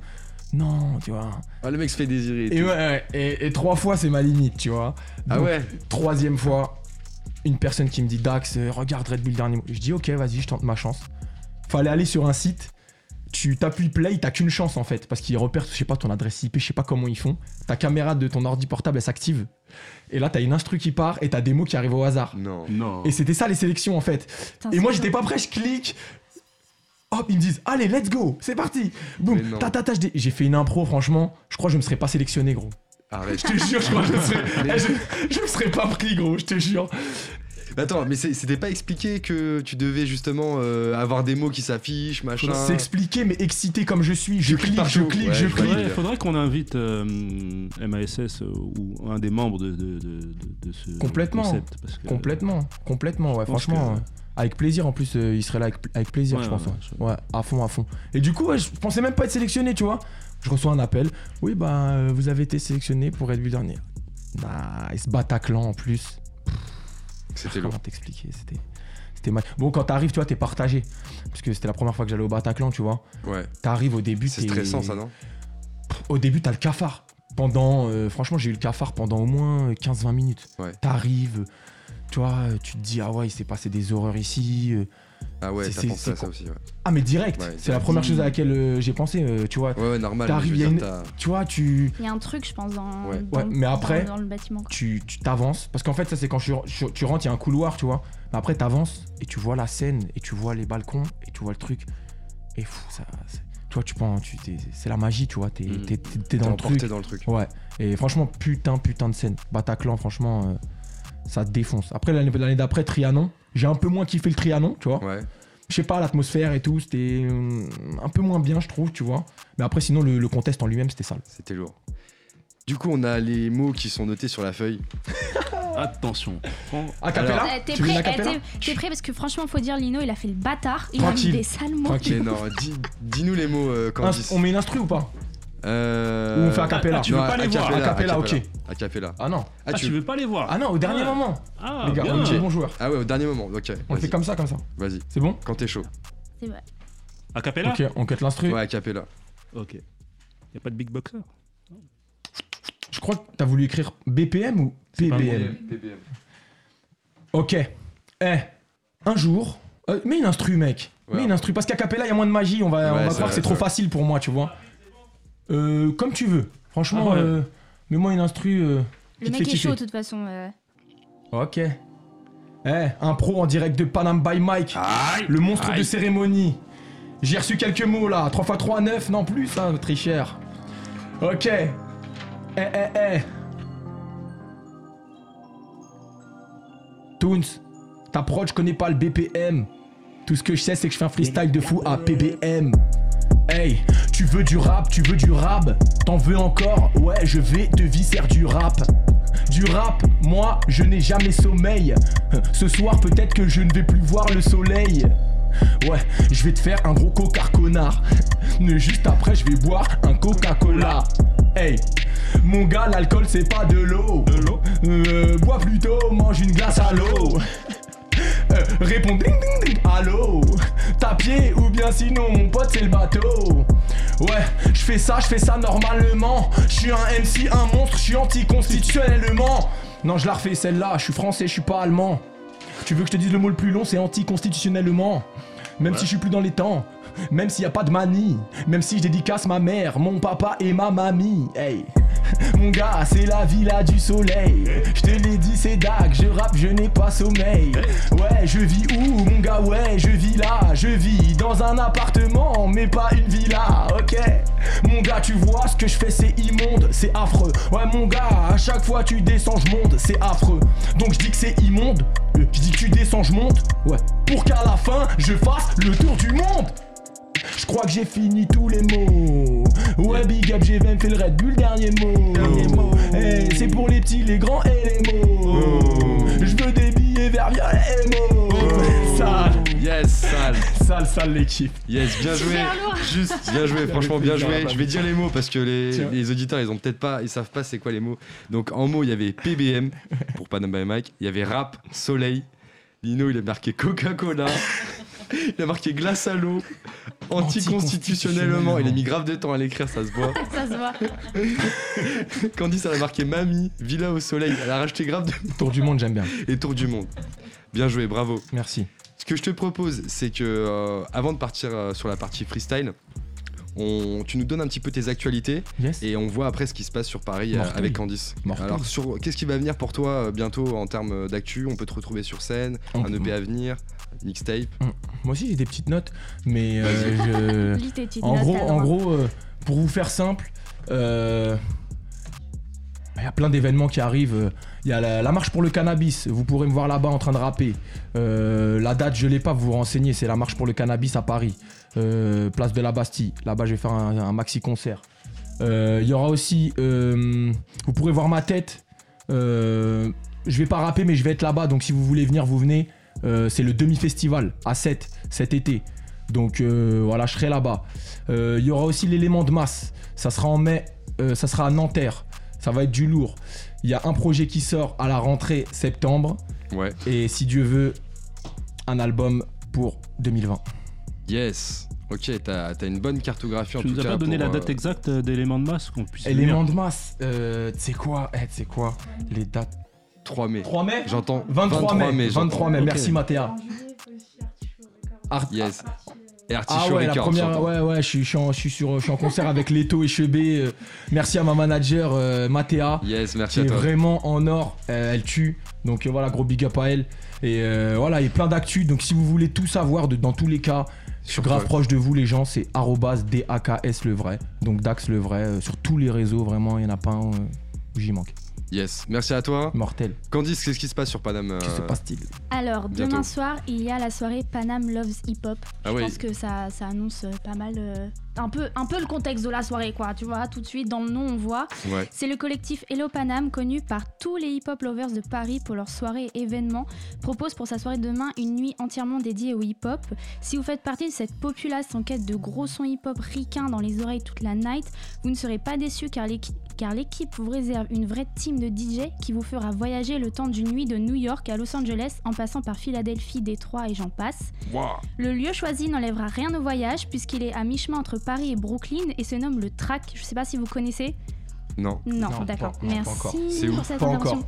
Non, tu vois. Ah, le mec se fait désirer. Et tout. ouais, ouais, et, et trois fois, c'est ma limite, tu vois. Ah ouais Troisième fois, une personne qui me dit Dax, euh, regarde Red Bull dernier mot. Je dis ok, vas-y, je tente ma chance. Fallait aller sur un site, tu t'appuies play, t'as qu'une chance en fait, parce qu'ils repèrent, je sais pas, ton adresse IP, je sais pas comment ils font. Ta caméra de ton ordi portable, elle s'active. Et là, t'as une instru qui part et t'as des mots qui arrivent au hasard. Non. Non. Et c'était ça les sélections en fait. Putain, Et moi, j'étais pas prêt, je clique. Hop, ils me disent, allez, let's go, c'est parti. Boum, j'ai fait une impro, franchement, je crois que je me serais pas sélectionné, gros. Arrête. Je te jure, je crois que je serais, je me serais pas pris, gros, je te jure. Attends, mais c'était pas expliqué que tu devais justement euh, avoir des mots qui s'affichent, machin. C'est expliqué, mais excité comme je suis. Je clique, je clique, je clique. vois. Faudrait, qu'on invite euh, MASS euh, ou un des membres de, de, de, de- de ce Complètement. concept. Parce que, Complètement, complètement, ouais, franchement. que- euh, Avec plaisir, en plus, euh, il serait là avec, avec plaisir, Ouais, je pense. ouais, Ouais. Ouais, à fond, à fond. Et du coup, ouais, je pensais même pas être sélectionné, tu vois. Je reçois un appel. Oui, bah, euh, vous avez été sélectionné pour Bull dernier. Nice, Bataclan en plus. C'était lourd. Comment t'expliquer C'était. Bon, quand t'arrives, tu vois, t'es partagé. Parce que c'était la première fois que j'allais au Bataclan, tu vois. Ouais. T'arrives au début, C'est stressant ça, non? Au début, t'as le cafard. Pendant. euh, franchement, j'ai eu le cafard pendant au moins 15-20 minutes. Ouais. T'arrives, tu vois, euh, tu te dis, ah ouais, il s'est passé des horreurs ici. Ah ouais, C'est- t'as pensé à ça aussi, ouais. Ah, mais direct. Ouais, c'est la première chose à laquelle euh, j'ai pensé, euh, tu vois. Ouais, ouais, normal. T'arrives, t'as- Tu vois, tu. Il y a un truc, je pense, dans, Ouais. dans- Ouais, mais après, dans, dans le bâtiment. quoi. tu tu t'avances parce qu'en fait ça c'est quand je- je- tu rentres il y a un couloir tu vois mais après t'avances et tu vois la scène et tu vois les balcons et tu vois le truc et fou ça c'est- tu vois tu penses tu t'es- c'est la magie tu vois t'es t'es- t'es- t'es T'es dans le truc dans le truc. ouais et franchement putain putain de scène Bataclan franchement euh, ça défonce après l'année d'après Trianon j'ai un peu moins kiffé le Trianon tu vois Ouais. je sais pas l'atmosphère et tout c'était euh, un peu moins bien je trouve tu vois mais après sinon le, le contest en lui-même c'était sale C'était lourd. Du coup, on a les mots qui sont notés sur la feuille. Attention. Prends- a cappella Euh, T'es prêt, eh, t'es- prêt parce que franchement, faut dire, Lino, il a fait le bâtard. Il a mis des sales mots. Mais non, dis- dis-nous les mots, euh, Candice. on met une instru ou pas? Euh... Ou on fait a cappella Ah, tu veux Non, pas les voir A cappella, ok. A cappella. Ah non. Ah, Ah, tu tu veux pas les voir Ah non, au dernier Ah. moment. Ah, les gars, bien. on est des bons joueurs. Ah ouais, au dernier moment. Ok. On le fait comme ça, comme ça. Vas-y, C'est bon quand t'es chaud. C'est vrai. A cappella Ok, on cut l'instru. Ouais, a cappella. Ok. Y a pas de big boxer Je crois que t'as voulu écrire BPM ou pas PBM Ok. Eh, un jour. euh, mets une instru, mec. Ouais. Mets une instru. Parce qu'à Capella, il y a moins de magie. On va, Ouais, on va croire que c'est trop facile pour moi, tu vois. Euh, comme tu veux. Franchement, Ah ouais. euh, mets-moi une instru. euh, Le te mec fait est kiffer. chaud, de toute façon. euh. Ok. Eh, un pro en direct de Panam by Mike. le monstre de cérémonie. J'ai reçu quelques mots là. 3 x 3, 9, non plus, ça, très cher. Ok. Eh, eh, eh. Toons, ta prod, je connais pas le BPM. Tout ce que je sais, c'est que je fais un freestyle de fou à PBM. Hey, tu veux du rap, tu veux du rap? T'en veux encore? Ouais, je vais te visser du rap. Du rap, moi, je n'ai jamais sommeil. Ce soir, peut-être que je ne vais plus voir le soleil. Ouais, je vais te faire un gros coca connard. Mais juste après, je vais boire un Coca-Cola. Hey, mon gars, l'alcool c'est pas de l'eau. De l'eau euh, Bois plutôt, mange une glace à l'eau. Euh, réponds ding ding ding, allô? T'as pied ou bien sinon mon pote c'est le bateau. Ouais, je fais ça, je fais ça normalement. Je suis un MC, un monstre, je suis anticonstitutionnellement. Non, je la refais celle-là, je suis français, je suis pas allemand. Tu veux que je te dise le mot le plus long, c'est anticonstitutionnellement. Même si je suis plus dans les temps même s'il y a pas de manie, même si je dédicace ma mère, mon papa et ma mamie, hey. Mon gars, c'est la villa du soleil. Je te l'ai dit, c'est dague, je rappe, je n'ai pas sommeil. Ouais, je vis où, mon gars, ouais, je vis là. Je vis dans un appartement, mais pas une villa, ok. Mon gars, tu vois, ce que je fais, c'est immonde, c'est affreux. Ouais, mon gars, à chaque fois tu descends, je monte, c'est affreux. Donc je dis que c'est immonde, euh, je dis que tu descends, je monte. Ouais, pour qu'à la fin, je fasse le tour du monde. Je crois que j'ai fini tous les mots. Ouais, big up, j'ai même fait le Red Bull, dernier mot. Dernier mot. Hey, c'est pour les petits, les grands et les mots. Je veux des billets vers violet et mots. Sale, Yes, sale. sale, sale l'équipe. Yes, bien joué. Juste, bien joué, franchement bien joué. Je vais dire les mots parce que les, les auditeurs, ils ont peut-être pas, ils savent pas c'est quoi les mots. Donc en mots, il y avait PBM pour Panama by Mike. Il y avait rap, soleil. Lino, il a marqué Coca-Cola. Il a marqué glace à l'eau, anticonstitutionnellement. Il a mis grave de temps à l'écrire, ça se voit. Ça se voit. Candice, elle a marqué mamie, villa au soleil. Elle a racheté grave de Tour du monde, j'aime bien. et tour du monde. Bien joué, bravo. Merci. Ce que je te propose, c'est que euh, avant de partir euh, sur la partie freestyle, on- tu nous donnes un petit peu tes actualités Yes. et on voit après ce qui se passe sur Paris euh, Mortel. avec Candice. Mortel. Alors, sur qu'est-ce qui va venir pour toi euh, bientôt en termes d'actu? On peut te retrouver sur scène, On- un EP à venir, mixtape. Moi aussi, j'ai des petites notes, mais euh, je. En notes, gros, en euh, pour vous faire simple, euh, il y a plein d'événements qui arrivent. euh, Il y a la, la marche pour le cannabis. Vous pourrez me voir là-bas en train de rapper. Euh, la date, je l'ai pas. Vous vous renseignez. C'est la marche pour le cannabis à Paris, Euh, place de la Bastille. Là-bas, je vais faire un, un maxi concert. Euh, Il y aura aussi. euh, vous pourrez voir ma tête. Je vais pas rapper, mais je vais être là-bas. Donc, si vous voulez venir, vous venez. C'est le demi-festival à 7 cet été. Donc voilà, je serai là-bas. Il y aura aussi l'élément de masse. Ça sera en mai, ça sera à Nanterre. Ça va être du lourd. Il y a un projet qui sort à la rentrée septembre. Ouais. Et si Dieu veut, un album pour 2020. Yes. Ok, t'as as une bonne cartographie en Tu tout nous as pas donné la euh, date exacte euh, d'éléments de masse qu'on puisse. Élément venir. de masse, euh, tu sais quoi Eh, Tu quoi Les dates 3 mai. 3 mai J'entends 23, mai. j'entends. 23 mai, merci Mathéa. Art- Yes. Et Ah Artichaut ouais, la première, ouais, ouais, je suis, je suis en, je suis sur, je suis en concert avec Leto et Chebé. euh, merci à ma manager euh, Mathéa. Yes, merci qui à est toi. vraiment en or, euh, elle tue. Donc voilà, gros big up à elle. Et euh, voilà, il y a plein d'actu. Donc si vous voulez tout savoir, de, dans tous les cas, je suis Sur grave proche de vous les gens, c'est DAKS le vrai. Donc Dax le vrai, euh, sur tous les réseaux, vraiment, il n'y en a pas un euh, où j'y manque. Yes, merci à toi. Mortel. Candice, qu'est-ce qui se passe sur Paname euh, Qui se passe-t-il Alors, bientôt. demain soir, il y a la soirée Panam Loves Hip Hop. Ah Je oui. pense que ça, ça annonce euh, pas mal. euh, un, peu, un peu le contexte de la soirée, quoi. Tu vois, tout de suite, dans le nom, on voit. Ouais. C'est le collectif Hello Panam, connu par tous les hip-hop lovers de Paris pour leur soirée événement, propose pour sa soirée de demain une nuit entièrement dédiée au hip-hop. Si vous faites partie de cette populace en quête de gros sons hip-hop ricains dans les oreilles toute la night, vous ne serez pas déçus car l'équipe car l'équipe vous réserve une vraie team de DJ qui vous fera voyager le temps d'une nuit de New York à Los Angeles en passant par Philadelphie, Détroit et j'en passe. Le lieu choisi n'enlèvera rien au voyage puisqu'il est à mi-chemin entre Paris et Brooklyn et se nomme le Track. Je sais pas si vous connaissez. Non. Non, Non, d'accord. Merci C'est où pour cette intervention.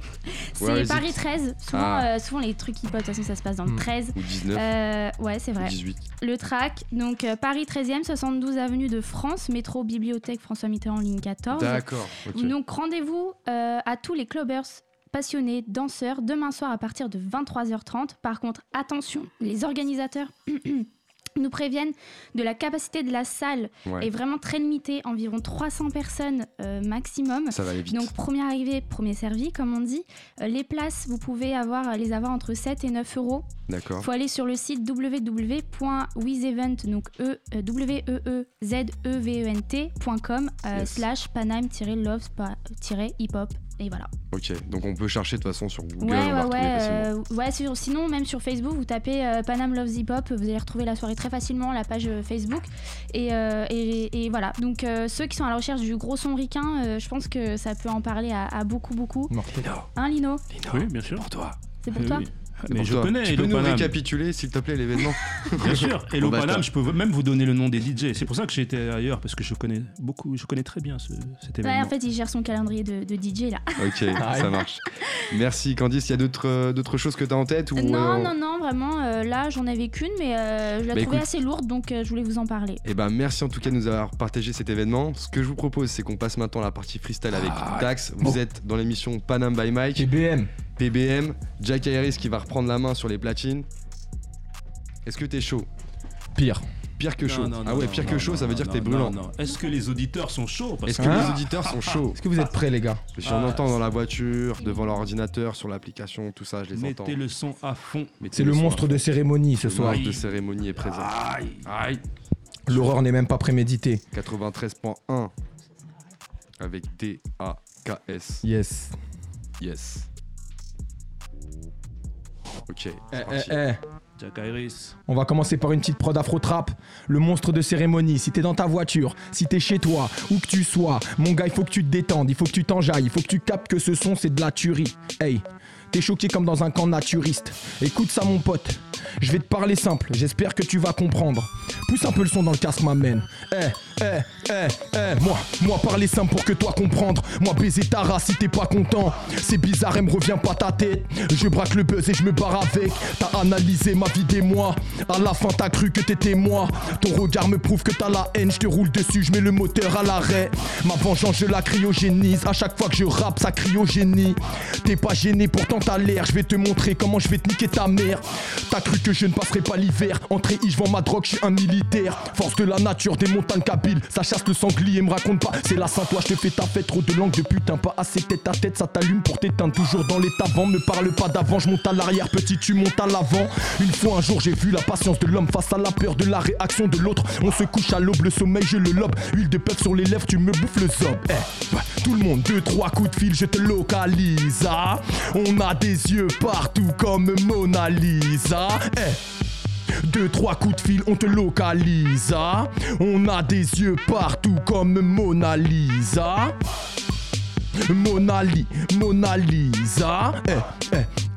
C'est Paris 13. Souvent, Ah. euh, souvent les trucs hip-hop, de toute façon, ça se passe dans le Hmm. 13. Ou 19, Euh, ouais, c'est ou vrai. 18. Le track, donc euh, Paris 13e, 72 avenue de France, métro, bibliothèque François Mitterrand, ligne 14. D'accord. Donc rendez-vous euh, à tous les clubbers passionnés, danseurs, demain soir à partir de 23h30. Par contre, attention, les organisateurs nous préviennent de la capacité de la salle Ouais. est vraiment très limitée, environ 300 personnes euh, maximum. Ça va aller vite. Donc premier arrivé, premier servi, comme on dit. Euh, les places, vous pouvez avoir, les avoir entre 7 et 9 euros. D'accord. Il faut aller sur le site www.wizevent, donc e, euh, w e e z e v e n t.com euh, Yes. slash paname-loves-hip hop et voilà. Ok. Donc on peut chercher de toute facion sur Google. ouais ouais euh, ouais sur- sinon même sur Facebook vous tapez euh, Paname Loves Hip Hop vous allez retrouver la soirée très facilement la page euh, Facebook et, euh, et, et voilà donc euh, ceux qui sont à la recherche du gros son ricain euh, je pense que ça peut en parler à, à beaucoup beaucoup Mortel. hein Lino? Oui, bien sûr. Pour toi? c'est pour Oui, toi oui. Mais je toi. connais Tu peux nous Paname. récapituler, s'il te plaît, l'événement Bien sûr. Et Bon, Paname, je peux même vous donner le nom des DJ. C'est pour ça que j'ai été ailleurs parce que je connais beaucoup, je connais très bien ce, cet Ouais, événement. en fait il gère son calendrier de, de DJ là Ok, ça marche. Merci Candice. Il y a d'autres euh, d'autres choses que tu as en tête ou non euh, non non vraiment euh, là j'en avais qu'une mais euh, je la Bah, trouvais écoute. assez lourde donc euh, je voulais vous en parler Eh ben merci en tout cas de nous avoir partagé cet événement. Ce que je vous propose, c'est qu'on passe maintenant à la partie freestyle avec Ah, Dax. Vous bon. êtes dans l'émission Panam by Mike, TBM. PBM, Jack Harris qui va reprendre la main sur les platines. Est-ce que t'es chaud? Pire. Pire que Non, chaud. non, ah ouais, pire non, que chaud, ça non, veut dire que t'es brûlant. non, non. Est-ce que les auditeurs sont chauds? Parce Est-ce que que Hein les auditeurs sont chauds Est-ce que vous êtes prêts, les gars? Si on Ah, entend dans la voiture, devant l'ordinateur, sur l'application, tout ça, je les entends. mettez le son à fond. Mettez C'est le son monstre de cérémonie ce Le soir. monstre de cérémonie est présent. Aïe. Aïe. L'horreur n'est même pas préméditée. 93.1 avec D-A-K-S. Yes. Yes. Ok. Eh, eh, eh. Jack Iris. On va commencer par une petite prod afro-trap. Le monstre de cérémonie. Si t'es dans ta voiture, si t'es chez toi, où que tu sois, mon gars, il faut que tu te détendes, il faut que tu t'enjailles, il faut que tu captes que ce son, c'est de la tuerie. Hey, t'es choqué comme dans un camp naturiste. Écoute ça, mon pote. Je vais te parler simple, j'espère que tu vas comprendre. Pousse un peu le son dans le casque, m'amène. Eh, eh, eh, eh, moi, moi parler simple pour que toi comprendre. Moi baiser ta race si t'es pas content. C'est bizarre, elle me revient pas ta tête. Je braque le buzz et je me barre avec. T'as analysé ma vie des mois. À la fin, t'as cru que t'étais moi. Ton regard me prouve que t'as la haine. Je te roule dessus, je mets le moteur à l'arrêt. Ma vengeance, je la cryogénise. À chaque fois que je rappe, ça cryogénie. T'es pas gêné, pourtant t'as l'air. Je vais te montrer comment je vais te niquer ta mère. T'as cru que je ne passerai pas l'hiver. Entrée, je vends ma drogue, je suis un militaire. Force de la nature, des montagnes kabyles. Ça chasse le sanglier, me raconte pas. C'est la saint toi, je te fais ta fête. Trop de langue de putain, pas assez tête à tête. Ça t'allume pour t'éteindre. Toujours dans l'état vent. Me parle pas d'avant, je monte à l'arrière. Petit, tu montes à l'avant. Une fois un jour, j'ai vu la patience de l'homme face à la peur de la réaction de l'autre. On se couche à l'aube, le sommeil, je le lobe. Huile de peuple sur les lèvres, tu me bouffes le zob. Eh, tout le monde, deux, trois coups de fil, je te localise. ah. On a des yeux partout comme Mona Lisa. Eh. Deux, trois coups de fil, on te localise. ah. On a des yeux partout comme Mona Lisa. Mona Li, Mona Lisa. Eh, eh.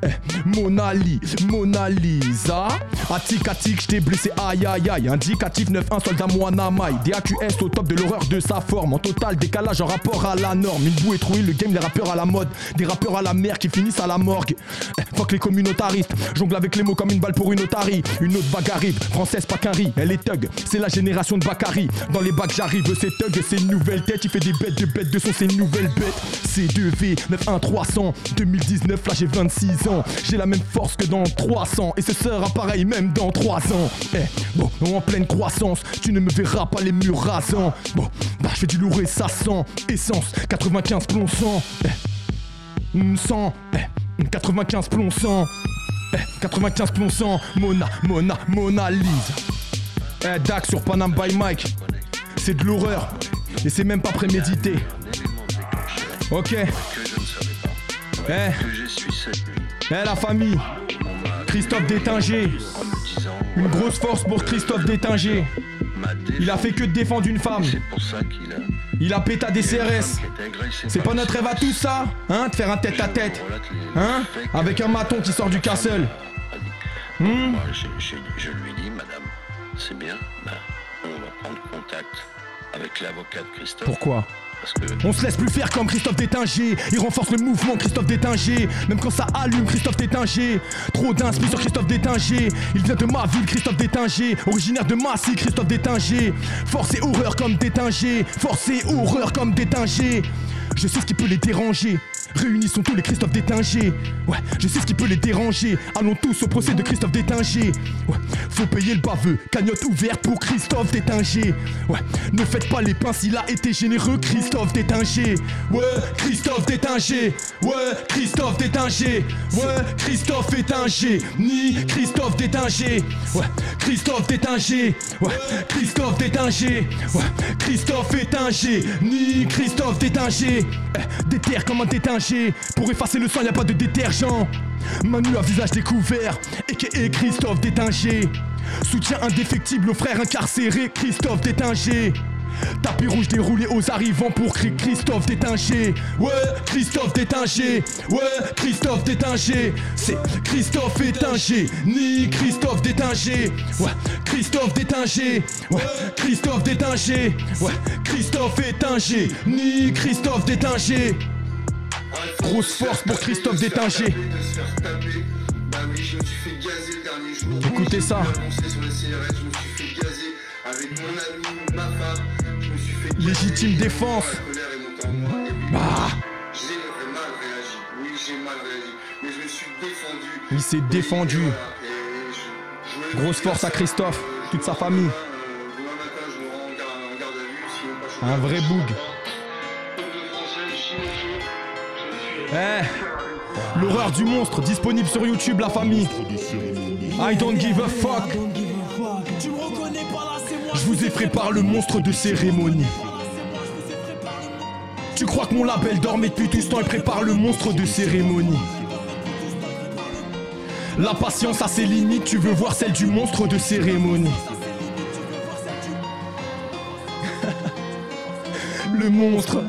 Mona Li, Mona Lisa. Attic, attic, j't'ai blessé, aïe aïe aïe. Indicatif 9-1, soldat Moana Mai. DAQS au top de l'horreur de sa forme. En total décalage en rapport à la norme. Une boue est trouée, le game, les rappeurs à la mode. Des rappeurs à la mer qui finissent à la morgue. Eh, fuck les communautaristes. Jongle avec les mots comme une balle pour une otarie. Une autre bague française pas qu'un. Elle est thug, c'est la génération de Bakary. Dans les bacs j'arrive, c'est thug, c'est une nouvelle tête. Il fait des bêtes de bêtes de son, c'est une nouvelle bête. C2V 91300 2019, là j'ai 26 ans. J'ai la même force que dans 300 et ce sera pareil même dans 3 ans. Eh, bon, en pleine croissance, tu ne me verras pas les murs rasants. Bon, bah je fais du lourd et ça sent. Essence 95 plomb 100. Eh, mm, 100. Eh, 95 plomb 100. Eh, 95 plomb 100. Mona, Mona, Mona Lise. Eh, Dax sur Panam by Mike. C'est de l'horreur. Et c'est même pas prémédité. Ok. Eh. Eh la famille. Christophe Détinger. Une grosse force pour Christophe Détinger. Il a fait que de défendre une femme. Il a pété à des CRS. C'est pas notre rêve à tous ça Hein De faire un tête à tête Hein Avec un maton qui sort du castle. Hmm? Je lui dis, madame, c'est bien, ben, on va prendre contact avec l'avocat de Christophe. Pourquoi? On se laisse plus faire comme Christophe Détinger. Il renforce le mouvement Christophe Détinger. Même quand ça allume Christophe Détinger. Trop d'inspi Christophe Détinger. Il vient de ma ville Christophe Détinger. Originaire de Massy Christophe Détinger. Force et horreur comme Détinger. Force et horreur comme Détinger. Je sais ce qui peut les déranger. Réunissons tous les Christophe Détinger. Ouais, je sais ce qui peut les déranger. Allons tous au procès de Christophe Détinger. Ouais, faut payer le baveux. Cagnotte ouverte pour Christophe Détinger. Ouais, ne faites pas les pinces, il a été généreux, Christophe Détinger. Ouais, Christophe Détinger. Ouais, Christophe Détinger. Ouais, Christophe Détinger. Ni Christophe Détinger. Ouais, Christophe Détinger. Ouais, Christophe Détinger. Ouais, Christophe Détinger. Ni Christophe Détinger. Eh, Déter comme un détinger. Pour effacer le sang, y a pas de détergent. Manu à visage découvert. Et Christophe Détinger. Soutien indéfectible aux frères incarcérés, Christophe Détinger. Tapis rouge déroulé aux arrivants pour cri- Christophe Détinger. Ouais, Christophe Détinger. Ouais, Christophe Détinger. C'est Christophe Détinger. Ni Christophe Détinger. Ouais, Christophe Détinger. Ouais, Christophe Détinger. Ouais, Christophe Détinger. Ni Christophe Détinger. Grosse force pour Christophe Détinger. Écoutez ça. Légitime défense. Ah. Défendu. Il s'est défendu. Grosse force à. Christophe, toute sa famille. rends, euh, Demain Eh L'horreur du monstre disponible sur YouTube, la famille. I don't give a fuck. Je vous ai préparé le monstre de cérémonie. Tu crois que mon label dormait depuis tout ce temps et prépare le monstre de cérémonie La patience a ses limites, tu veux voir celle du monstre de cérémonie. Le monstre,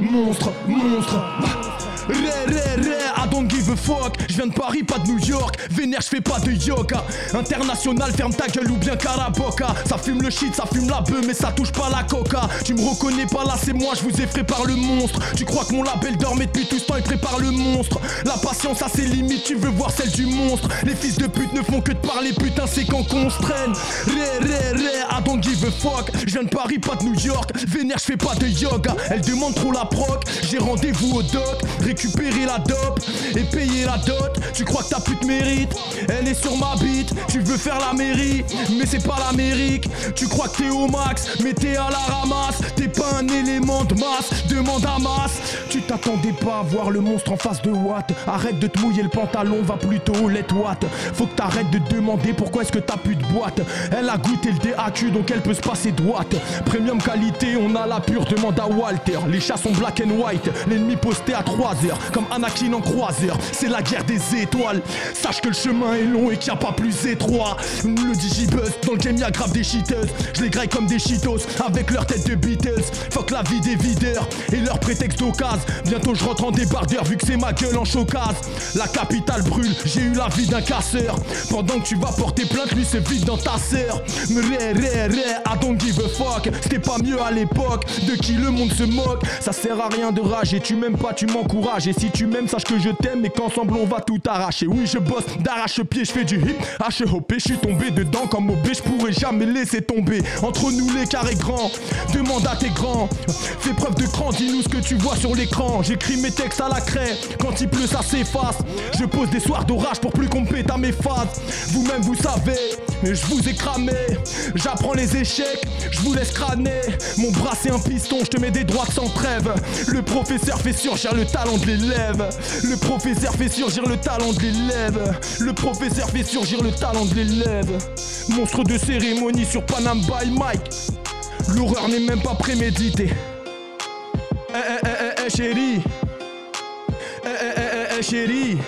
monstre, monstre. Ré, ré, ré, I don't give a fuck. Je viens de Paris, pas de New York. Vénère, je fais pas de yoga. International, ferme ta gueule ou bien caraboca. Ça fume le shit, ça fume la bœuf, mais ça touche pas la coca. Tu me reconnais pas là, c'est moi, je vous ai fait par le monstre. Tu crois que mon label dormait depuis tout ce temps, il prépare le monstre. La patience a ses limites, tu veux voir celle du monstre. Les fils de pute ne font que de parler, putain, c'est quand qu'on se traîne. Ré, ré, ré, I don't give a fuck. Je viens de Paris, pas de New York. Vénère, je fais pas de yoga. Elle demande trop la proc. J'ai rendez-vous au doc, récupérer la dope et payer la dot. Tu crois que ta pute mérite Elle est sur ma bite. Tu veux faire la mairie, mais c'est pas l'Amérique. Tu crois que t'es au max, mais t'es à la ramasse. T'es pas un élément de masse, demande à masse. Tu t'attendais pas à voir le monstre en face de Watt. Arrête de te mouiller le pantalon, va plutôt au let Watt. Faut que t'arrêtes de demander pourquoi est-ce que t'as plus de boîte. Elle a goûté le DAQ, donc elle peut se passer droite. Premium qualité, on a la pure, demande à Walter. Les chats sont black and white, l'ennemi posté à 3 comme Anakin en croiseur. C'est la guerre des étoiles. Sache que le chemin est long et qu'il n'y a pas plus étroit. Le digibuzz, dans le game y'a grave des cheaters. Je les graille comme des cheetos, avec leur tête de Beatles. Fuck la vie des videurs et leur prétexte d'occasion. Bientôt je rentre en débardeur vu que c'est ma gueule en chocase. La capitale brûle, j'ai eu la vie d'un casseur. Pendant que tu vas porter plainte, lui se vide dans ta sœur. Ré, ré, ré, I don't give a fuck. C'était pas mieux à l'époque, de qui le monde se moque? Ça sert à rien de rager, tu m'aimes pas, tu m'encourages. Et si tu m'aimes, sache que je t'aime et qu'ensemble on va tout arracher. Oui, je bosse d'arrache-pied, je fais du hip, H-hop, je suis tombé dedans comme obé, je pourrais jamais laisser tomber. Entre nous les carrés grands, demande à tes grands. Fais preuve de cran, dis-nous ce que tu vois sur l'écran. J'écris mes textes à la craie, quand il pleut ça s'efface. Je pose des soirs d'orage pour plus qu'on pète à mes phases. Vous-même vous savez, mais je vous ai cramé. J'apprends les échecs, je vous laisse crâner. Mon bras c'est un piston, je te mets des droites sans trêve. Le professeur fait surgir le talent de l'élève. Le professeur fait surgir le talent de l'élève. Le professeur fait surgir le talent de l'élève. Monstre de cérémonie sur Panam by Mike. L'horreur n'est même pas préméditée. Eh eh eh eh eh chérie. Eh eh eh eh eh chérie.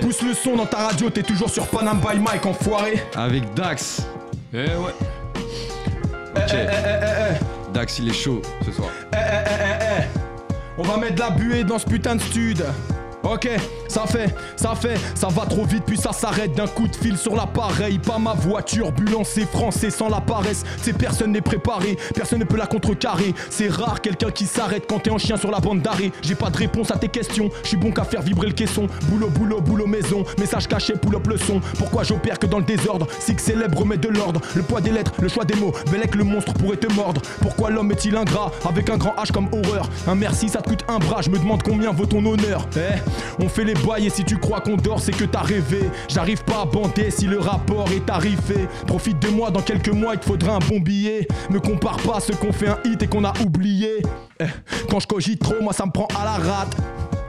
Pousse le son dans ta radio, t'es toujours sur Panam by Mike, enfoiré. Avec Dax. Eh ouais. Eh Ok. eh eh eh eh. Dax, il est chaud ce soir. On va mettre de la buée dans ce putain de stud. Ok, ça fait, ça fait, ça va trop vite puis ça s'arrête d'un coup de fil sur l'appareil. Pas ma voiture, turbulence c'est français sans la paresse. C'est personne n'est préparé, personne ne peut la contrecarrer. C'est rare quelqu'un qui s'arrête quand t'es en chien sur la bande d'arrêt. J'ai pas de réponse à tes questions, je suis bon qu'à faire vibrer le caisson. Boulot, boulot, boulot, maison, message caché, pull up le son. Pourquoi j'opère que dans le désordre Six célèbre remet de l'ordre. Le poids des lettres, le choix des mots, Belek le monstre pourrait te mordre. Pourquoi l'homme est-il ingrat avec un grand H comme horreur? Un merci, ça te coûte un bras, je me demande combien vaut ton honneur. Eh, on fait les et si tu crois qu'on dort, c'est que t'as rêvé. J'arrive pas à bander si le rapport est arrivé. Profite de moi, dans quelques mois, il te faudra un bon billet. Me compare pas à ceux qu'on fait un hit et qu'on a oublié. Eh, quand je cogite trop, moi ça me prend à la rate.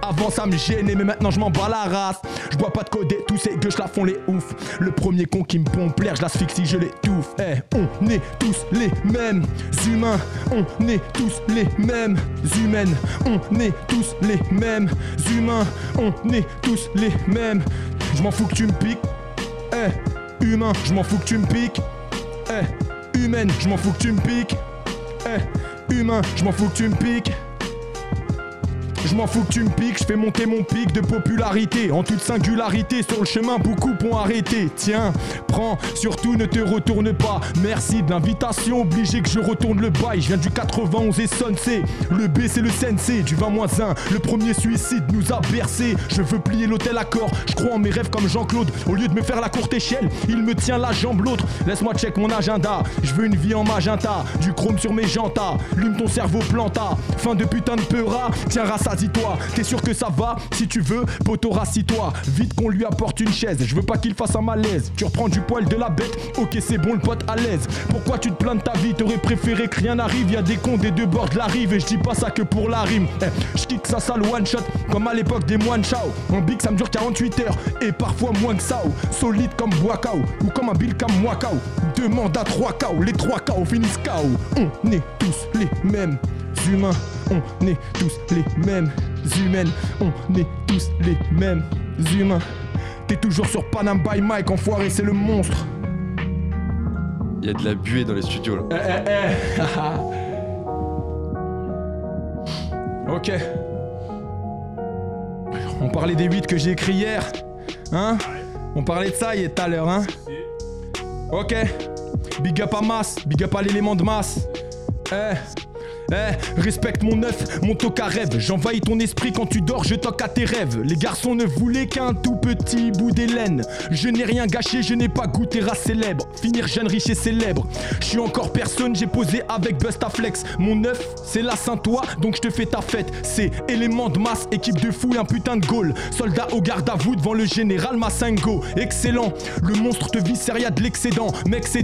Avant ça me gênait, mais maintenant je m'en bats la race. Je bois pas de coder, tous ces gueux, la font les ouf. Le premier con qui me pompe l'air, je l'asphyxie, je l'étouffe. Eh, on est tous les mêmes humains. On est tous les mêmes humaines. On est tous les mêmes humains. On est tous les mêmes. Je m'en fous que tu me piques. Eh, humain, je m'en fous que tu me piques. Eh, humaine, je m'en fous que tu me piques. Eh, humain, je m'en fous que tu me piques. Je m'en fous que tu me piques, je fais monter mon pic de popularité. En toute singularité, sur le chemin, beaucoup ont arrêté. Tiens, prends, surtout ne te retourne pas. Merci de l'invitation, obligé que je retourne le bail. Je viens du 91 et Sensei. Le B, c'est le sensei, du 20 1. Le premier suicide nous a bercé. Je veux plier l'hôtel à corps, je crois en mes rêves comme Jean-Claude. Au lieu de me faire la courte échelle, il me tient la jambe l'autre. Laisse-moi check mon agenda. Je veux une vie en magenta, du chrome sur mes jantas. Lume ton cerveau planta. Fin de putain de peura, tiens, rassasie-toi. T'es sûr que ça va? Si tu veux, poto, rassis-toi. Vite qu'on lui apporte une chaise. Je veux pas qu'il fasse un malaise. Tu reprends du poil de la bête. Ok, c'est bon, le pote à l'aise. Pourquoi tu te plains de ta vie? T'aurais préféré que rien n'arrive. Y a des cons des deux bords de la rive. Et je dis pas ça que pour la rime. Eh, je kick ça sale one shot. Comme à l'époque des moines chao. En big, ça me dure 48 heures. Et parfois moins que ça. Solide comme Boakao. Ou comme un Bill comme Mwakao. Demande à 3 KO. Les 3 KO finissent KO. On est tous les mêmes humains. On est tous les mêmes humaines. On est tous les mêmes humains. T'es toujours sur Panam by Mike, enfoiré, c'est le monstre. Il y a de la buée dans les studios là. Eh, eh, eh. ok. on parlait des 8 que j'ai écrit hier. Hein? On parlait de ça hier tout à l'heure, hein? Ok. Big up à masse, big up à l'élément de masse. Eh. Eh, respecte mon œuf, mon toc à rêve. J'envahis ton esprit quand tu dors, je toque à tes rêves. Les garçons ne voulaient qu'un tout petit bout d'Hélène. Je n'ai rien gâché, je n'ai pas goûté race célèbre. Finir jeune, riche et célèbre. Je suis encore personne, j'ai posé avec Bustaflex. Mon œuf, c'est la Saint-Toi, donc je te fais ta fête. C'est élément de masse, équipe de fou et un putain de goal. Soldat au garde à vous devant le général Massingo. Excellent, le monstre te viscéria de l'excédent.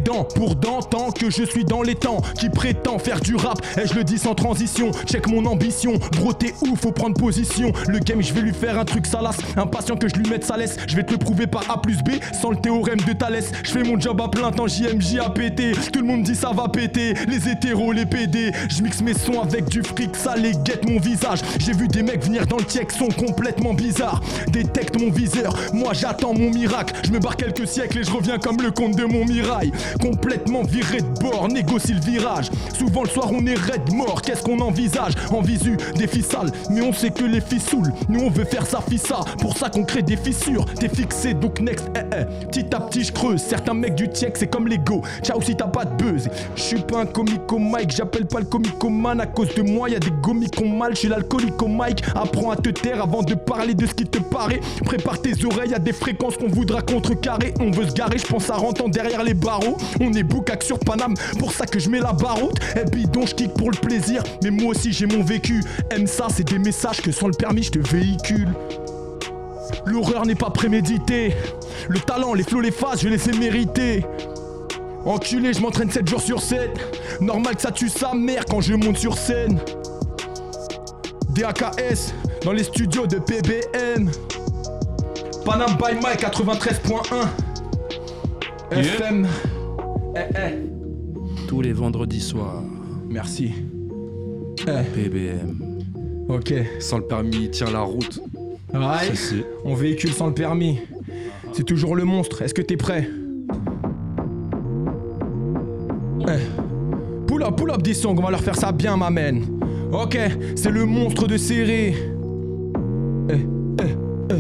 Dans pour dans tant que je suis dans les temps. Qui prétend faire du rap, et je le dis sans transition. Check mon ambition, gros t'es ouf, faut prendre position. Le game, je vais lui faire un truc salace. Impatient que je lui mette sa laisse. Je vais te le prouver par A plus B, sans le théorème de Thalès. Je fais mon job à plein temps, JMJ à péter. Tout le monde dit ça va péter. Les hétéros, les PD. Je mixe mes sons avec du fric, ça les guette mon visage. J'ai vu des mecs venir dans le check, sont complètement bizarres. Détecte mon viseur, moi j'attends mon miracle. Je me barre quelques siècles et je reviens comme le comte de mon mirail. Complètement viré de bord, négocie le virage. Souvent le soir on est raide qu'est-ce qu'on envisage En visu, des sales, mais on sait que les filles saoulent. Nous on veut faire ça, ça, pour ça qu'on crée des fissures. T'es fixé donc next, eh eh. Petit à petit je creuse, certains mecs du check c'est comme l'ego. Ciao si t'as pas de buzz. Je suis pas un comico Mike, j'appelle pas le comico man à cause de moi. Y a des gomicons mal, je suis l'alcoolico Mike. Apprends à te taire avant de parler de ce qui te paraît. Prépare tes oreilles à des fréquences qu'on voudra contrecarrer. On veut se garer, je pense à rentrer derrière les barreaux. On est boucac sur Paname, pour ça que je mets la baroute. Et bidon, je kick pour le plaisir. Mais moi aussi j'ai mon vécu. Aime ça, c'est des messages que sans le permis je te véhicule. L'horreur n'est pas préméditée. Le talent, les flots, les phases, je les ai mérités. Enculé, je m'entraîne 7 jours sur 7. Normal que ça tue sa mère quand je monte sur scène. DAKS dans les studios de PBM. Panam by Mike 93.1. FM. Eh, eh. Tous les vendredis soirs. Merci. PBM. Ok. Sans le permis, tiens la route. Ouais. On véhicule sans le permis. C'est toujours le monstre. Est-ce que t'es prêt? Pull up, pull up des songs, on va leur faire ça bien, ma man. Ok, c'est le monstre de série. Eh, eh.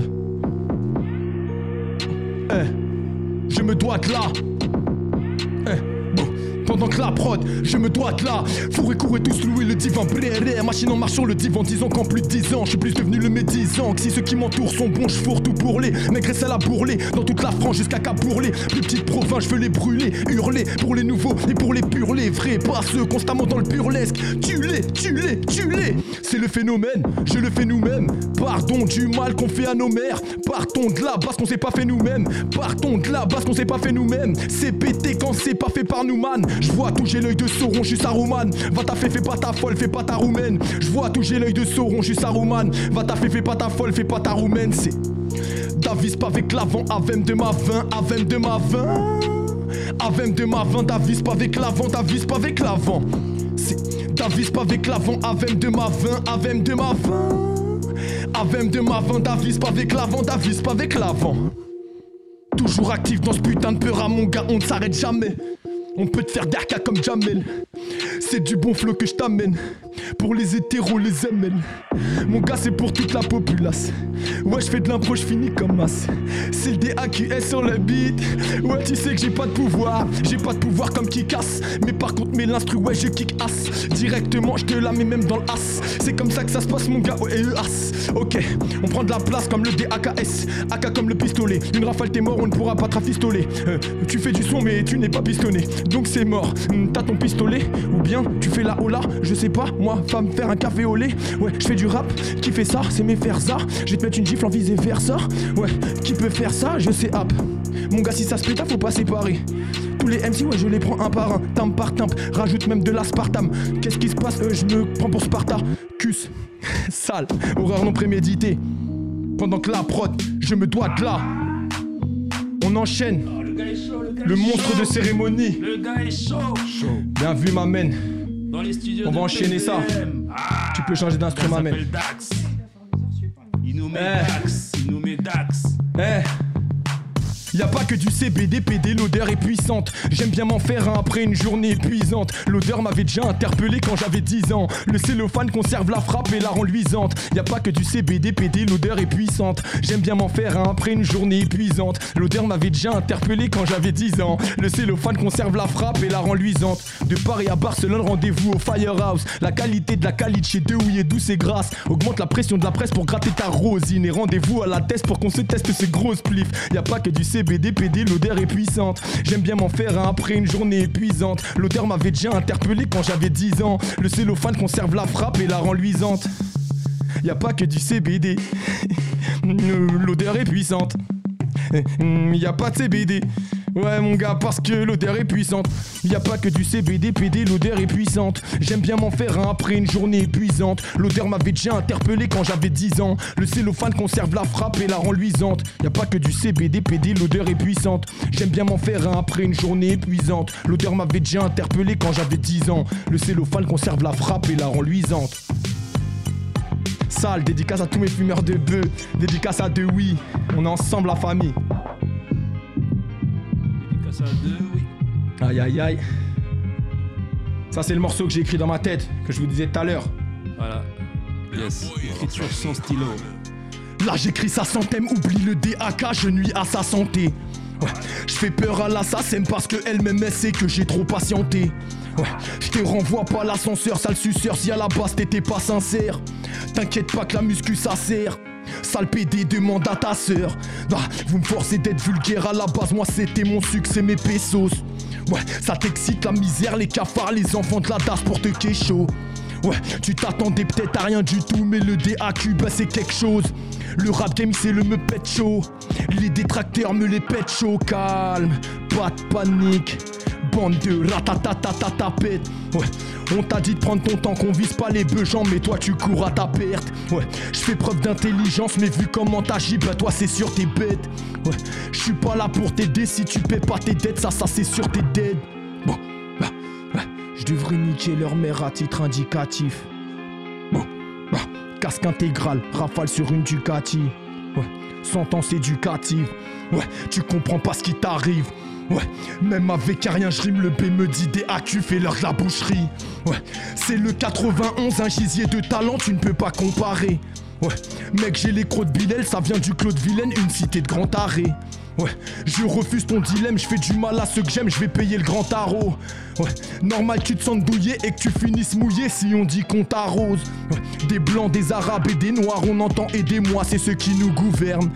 Eh. Je me dois de là. Pendant que la prod, je me dois de là. Fourré courir tous louer le divan. Brrr, machine en marchant le divan. Disant qu'en plus de 10 ans, je suis plus devenu le médisant. Que si ceux qui m'entourent sont bons, je fourre tout pour les. À la bourrelée. Dans toute la France jusqu'à Cabourlé. Plus petite province, je veux les brûler. Hurler pour les nouveaux et pour les purs. Les vrais, pas ceux constamment dans le burlesque. Tu-les, tu-les, tu-les. C'est le phénomène, je le fais nous-mêmes. Pardon du mal qu'on fait à nos mères. Partons de là parce qu'on s'est pas fait nous-mêmes. Partons de là parce qu'on s'est pas fait nous-mêmes. C'est pété quand c'est pas fait par nous, man. Je vois tout, j'ai l'œil de Sauron, je suis Saruman. Va ta fait, fais pas ta folle, fais pas ta roumaine. Je vois tout, j'ai l'œil de Sauron, je suis Saruman. Va ta fait, fais pas ta folle, fais pas ta roumaine. C'est Davis pas avec l'avant, Avem de ma vin, Avem de ma vin. Avem de ma vin, Davis pas avec l'avant, Davis pas avec l'avant. C'est Davis pas avec l'avant, Avem de ma vin, Avem de ma vin. Avem de ma vin, Davis pas avec l'avant, Davis pas avec l'avant. Toujours actif dans ce putain de peur à mon gars, on ne s'arrête jamais. On peut te faire d'arca comme Jamel. C'est du bon flow que je t'amène. Pour les hétéros, les ML. Mon gars, c'est pour toute la populace. Ouais, je fais de l'impro, je finis comme masse. C'est le DA qui est sur le beat. Ouais, tu sais que j'ai pas de pouvoir. J'ai pas de pouvoir comme qui casse. Mais par contre, mes l'instru, ouais, je kick ass. Directement, je te la mets même dans le as. C'est comme ça que ça se passe, mon gars. Ouais, e as. Ok, on prend de la place comme le DAKS. AK comme le pistolet. Une rafale, t'es mort, on ne pourra pas te rafistoler. Euh, tu fais du son, mais tu n'es pas pistonné. Donc c'est mort. Hmm, T'as ton pistolet? Ou bien tu fais la hola Je sais pas, moi, femme, faire un café au lait. Ouais, je fais du rap. Qui fait ça C'est mes faire ça. Je vais te mettre une gifle en visée vers ça. Ouais, qui peut faire ça Je sais hop. Mon gars, si ça se péta, faut pas séparer. Tous les MC, ouais, je les prends un par un, tam par tam, rajoute même de l'aspartame. Qu'est-ce qui se passe Euh, Je me prends pour Sparta. Cus, sale, horreur non préméditée. Pendant que la prod, je me dois de là. On enchaîne. Le monstre de cérémonie. Le gars est chaud. Bien vu, ma mène. Dans les studios On va enchaîner ça. Ah, Tu peux changer d'instrument, Dax. Il nous met Eh. Dax. Il nous met Dax. Eh, Y a pas que du CBD, PD, l'odeur est puissante. J'aime bien m'en faire un après une journée épuisante. L'odeur m'avait déjà interpellé quand j'avais 10 ans. Le cellophane conserve la frappe et la rend luisante. Y a pas que du CBD, PD, l'odeur est puissante. J'aime bien m'en faire un après une journée épuisante. L'odeur m'avait déjà interpellé quand j'avais 10 ans. Le cellophane conserve la frappe et la rend luisante. De Paris à Barcelone, rendez-vous au Firehouse. La qualité de la qualité chez deux est douce et grasse. Augmente la pression de la presse pour gratter ta rosine. Et rendez-vous à la test pour qu'on se teste ces grosses plifs. Y a pas que du CBD, PD, l'odeur est puissante. J'aime bien m'en faire après une journée épuisante. L'odeur m'avait déjà interpellé quand j'avais 10 ans. Le cellophane conserve la frappe et la rend luisante. Y a pas que du CBD. L'odeur est puissante. Y a pas de CBD. Ouais mon gars parce que l'odeur est puissante. Y a pas que du CBD PD l'odeur est puissante. J'aime bien m'en faire un après une journée épuisante. L'odeur m'avait déjà interpellé quand j'avais 10 ans. Le cellophane conserve la frappe et la rend luisante. Y a pas que du CBD PD l'odeur est puissante. J'aime bien m'en faire un après une journée épuisante. L'odeur m'avait déjà interpellé quand j'avais 10 ans. Le cellophane conserve la frappe et la rend luisante. Sale, dédicace à tous mes fumeurs de bœufs. Dédicace à deux oui. On est ensemble la famille Dédicace à deux, oui. Aïe aïe aïe. Ça c'est le morceau que j'ai écrit dans ma tête, que je vous disais tout à l'heure. Voilà. Yes. Écriture sans stylo. Là j'écris sa centaine, oublie le DAK, je nuis à sa santé. Ouais, je fais peur à l'assassin parce que elle m'aime, elle sait que j'ai trop patienté. Ouais, je te renvoie pas l'ascenseur, sale suceur, si à la base t'étais pas sincère. T'inquiète pas que la muscu ça sert. Sale PD demande à ta sœur. Ah, vous me forcez d'être vulgaire à la base, moi c'était mon succès, mes pesos. Ouais, ça t'excite la misère, les cafards, les enfants de la DAS pour te chaud. Ouais, tu t'attendais peut-être à rien du tout, mais le DAQ, bah c'est quelque chose. Le rap game, c'est le me pète chaud. Les détracteurs me les pètent chaud, calme, pas de panique. Bande de ratatatatapette. Ouais, on t'a dit de prendre ton temps, qu'on vise pas les beujants, mais toi tu cours à ta perte. Ouais, je fais preuve d'intelligence, mais vu comment t'agis, bah toi c'est sûr t'es bête. Ouais, je suis pas là pour t'aider si tu paies pas tes dettes, ça, ça c'est sûr t'es dead. Bon, bah, je devrais niquer leur mère à titre indicatif. Bon, bah, casque intégral, rafale sur une Ducati. Ouais, sentence éducative. Ouais, tu comprends pas ce qui t'arrive. Ouais, même avec rien, je rime le B me dit des AQ, fais leur la boucherie. Ouais, c'est le 91, un gisier de talent, tu ne peux pas comparer. Ouais, mec, j'ai les crocs de Bilel, ça vient du Claude Vilaine, une cité de grand arrêt. Je refuse ton dilemme, je fais du mal à ceux que j'aime, je vais payer le grand tarot. Normal que tu te sentes douillé et que tu finisses mouillé si on dit qu'on t'arrose. Des blancs, des arabes et des noirs, on entend aidez-moi, c'est ceux qui nous gouvernent.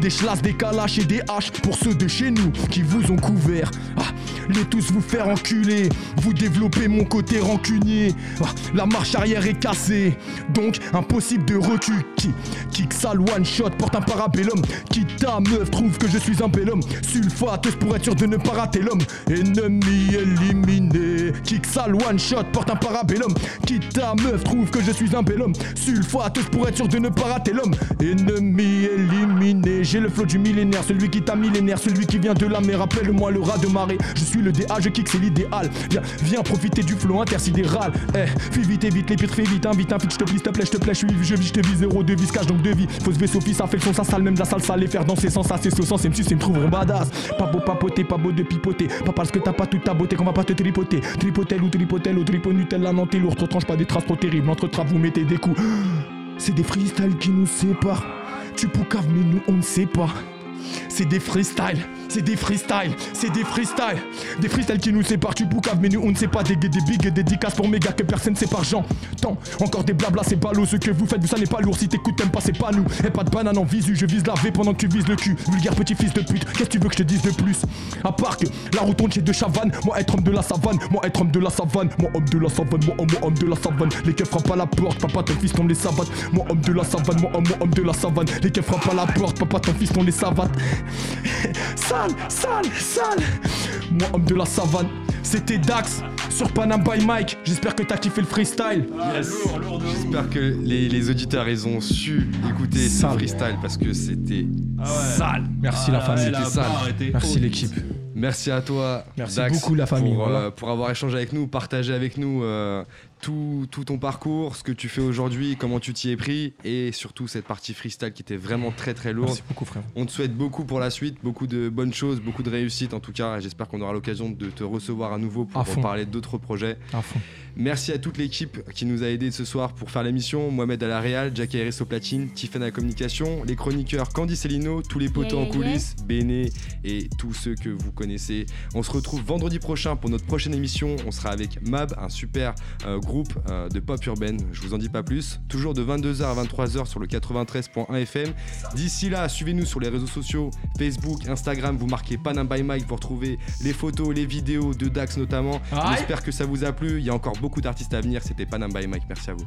Des chlasses, des calaches et des haches pour ceux de chez nous qui vous ont couvert. Ah, les tous vous faire enculer, vous développez mon côté rancunier. Ah, la marche arrière est cassée, donc impossible de recul. Qui, kick sale one shot, porte un parabellum. Qui ta meuf trouve que je suis un bel homme. Sulfateuse pour être sûr de ne pas rater l'homme. Ennemi éliminé. Kick sale one shot, porte un parabellum. Qui ta meuf trouve que je suis un bel homme. Sulfateuse pour être sûr de ne pas rater l'homme. Ennemi éliminé. J'ai le flot du millénaire, celui qui t'a millénaire, celui qui vient de la mer. Rappelle-moi le rat de marée. Je suis le DA, je kick, c'est l'idéal. Viens, viens profiter du flot intersidéral. Eh, fais vite, évite les pitres, fais vite, invite un fit, je te plie, te plaît, je te plaît, je suis, je vis, je te vis, zéro de vie, cache donc de vie. Fausse vaisseau, fils, ça fait le son, ça sale, même la salle, ça les faire danser sans ça, c'est ce sens, C'est me trouveront badass. Pas beau papoter, pas beau de pipoter. Pas parce que t'as pas toute ta beauté qu'on va pas te tripoter. Tripotel ou tripotel ou triponutel, la nanté lourd, trop tranche pas des traces trop terribles. Entre traves, vous mettez des coups. C'est des freestyles qui nous séparent. Tu poucaves, mais nous on ne sait pas. C'est des freestyles, c'est des freestyles, c'est des freestyles. Des freestyles qui nous séparent, tu poucaves, mais nous on ne sait pas. Des des big dédicaces pour méga que personne ne sait par Jean. Tant, encore des blabla, c'est l'eau. Ce que vous faites, ça n'est pas lourd. Si t'écoutes, t'aimes pas, c'est pas nous. Et pas de banane en visu, je vise la V pendant que tu vises le cul. Vulgaire petit fils de pute, qu'est-ce que tu veux que je te dise de plus? À part que la rotonde chez de Chavannes, moi être homme de la savane, moi être homme de la savane, moi homme de la savane, moi homme, homme de la savane. Les keufs frappent à la porte, papa ton fils tombe les savates. Moi homme de la savane, moi homme, homme de la savane. Les keufs frappent à la porte, papa ton fils tombe les savates. Sale, sale, sale. Moi homme de la savane, c'était Dax sur Panam by Mike. J'espère que t'as kiffé le freestyle. J'espère que les, les auditeurs ils ont su écouter ce freestyle parce que c'était sale. Merci la famille. C'était sale. Merci l'équipe. Merci à toi. Merci Dax, beaucoup, la famille, Pour, voilà. euh, pour avoir échangé avec nous, partagé avec nous euh, tout, tout ton parcours, ce que tu fais aujourd'hui, comment tu t'y es pris et surtout cette partie freestyle qui était vraiment très très lourde. Merci beaucoup, frère. On te souhaite beaucoup pour la suite, beaucoup de bonnes choses, beaucoup de réussite en tout cas. et J'espère qu'on aura l'occasion de te recevoir à nouveau À pour parler d'autres projets. À fond. Merci à toute l'équipe qui nous a aidés ce soir pour faire l'émission. Mohamed à la Réal, Jackie Harris au platine, Tiffany à la communication, les chroniqueurs Candy Cellino, tous les potos Yeah, en yeah, coulisses, Béné et tous ceux que vous connaissez. On se retrouve vendredi prochain pour notre prochaine émission. On sera avec Mab, un super euh, groupe euh, de pop urbaine. Je vous en dis pas plus. Toujours de 22h à 23h sur le 93.1 FM. D'ici là, suivez-nous sur les réseaux sociaux Facebook, Instagram. Vous marquez Panam by Mike. Vous retrouvez les photos, les vidéos de Dax notamment. J'espère que ça vous a plu. Il y a encore beaucoup d'artistes à venir. C'était Panam by Mike. Merci à vous.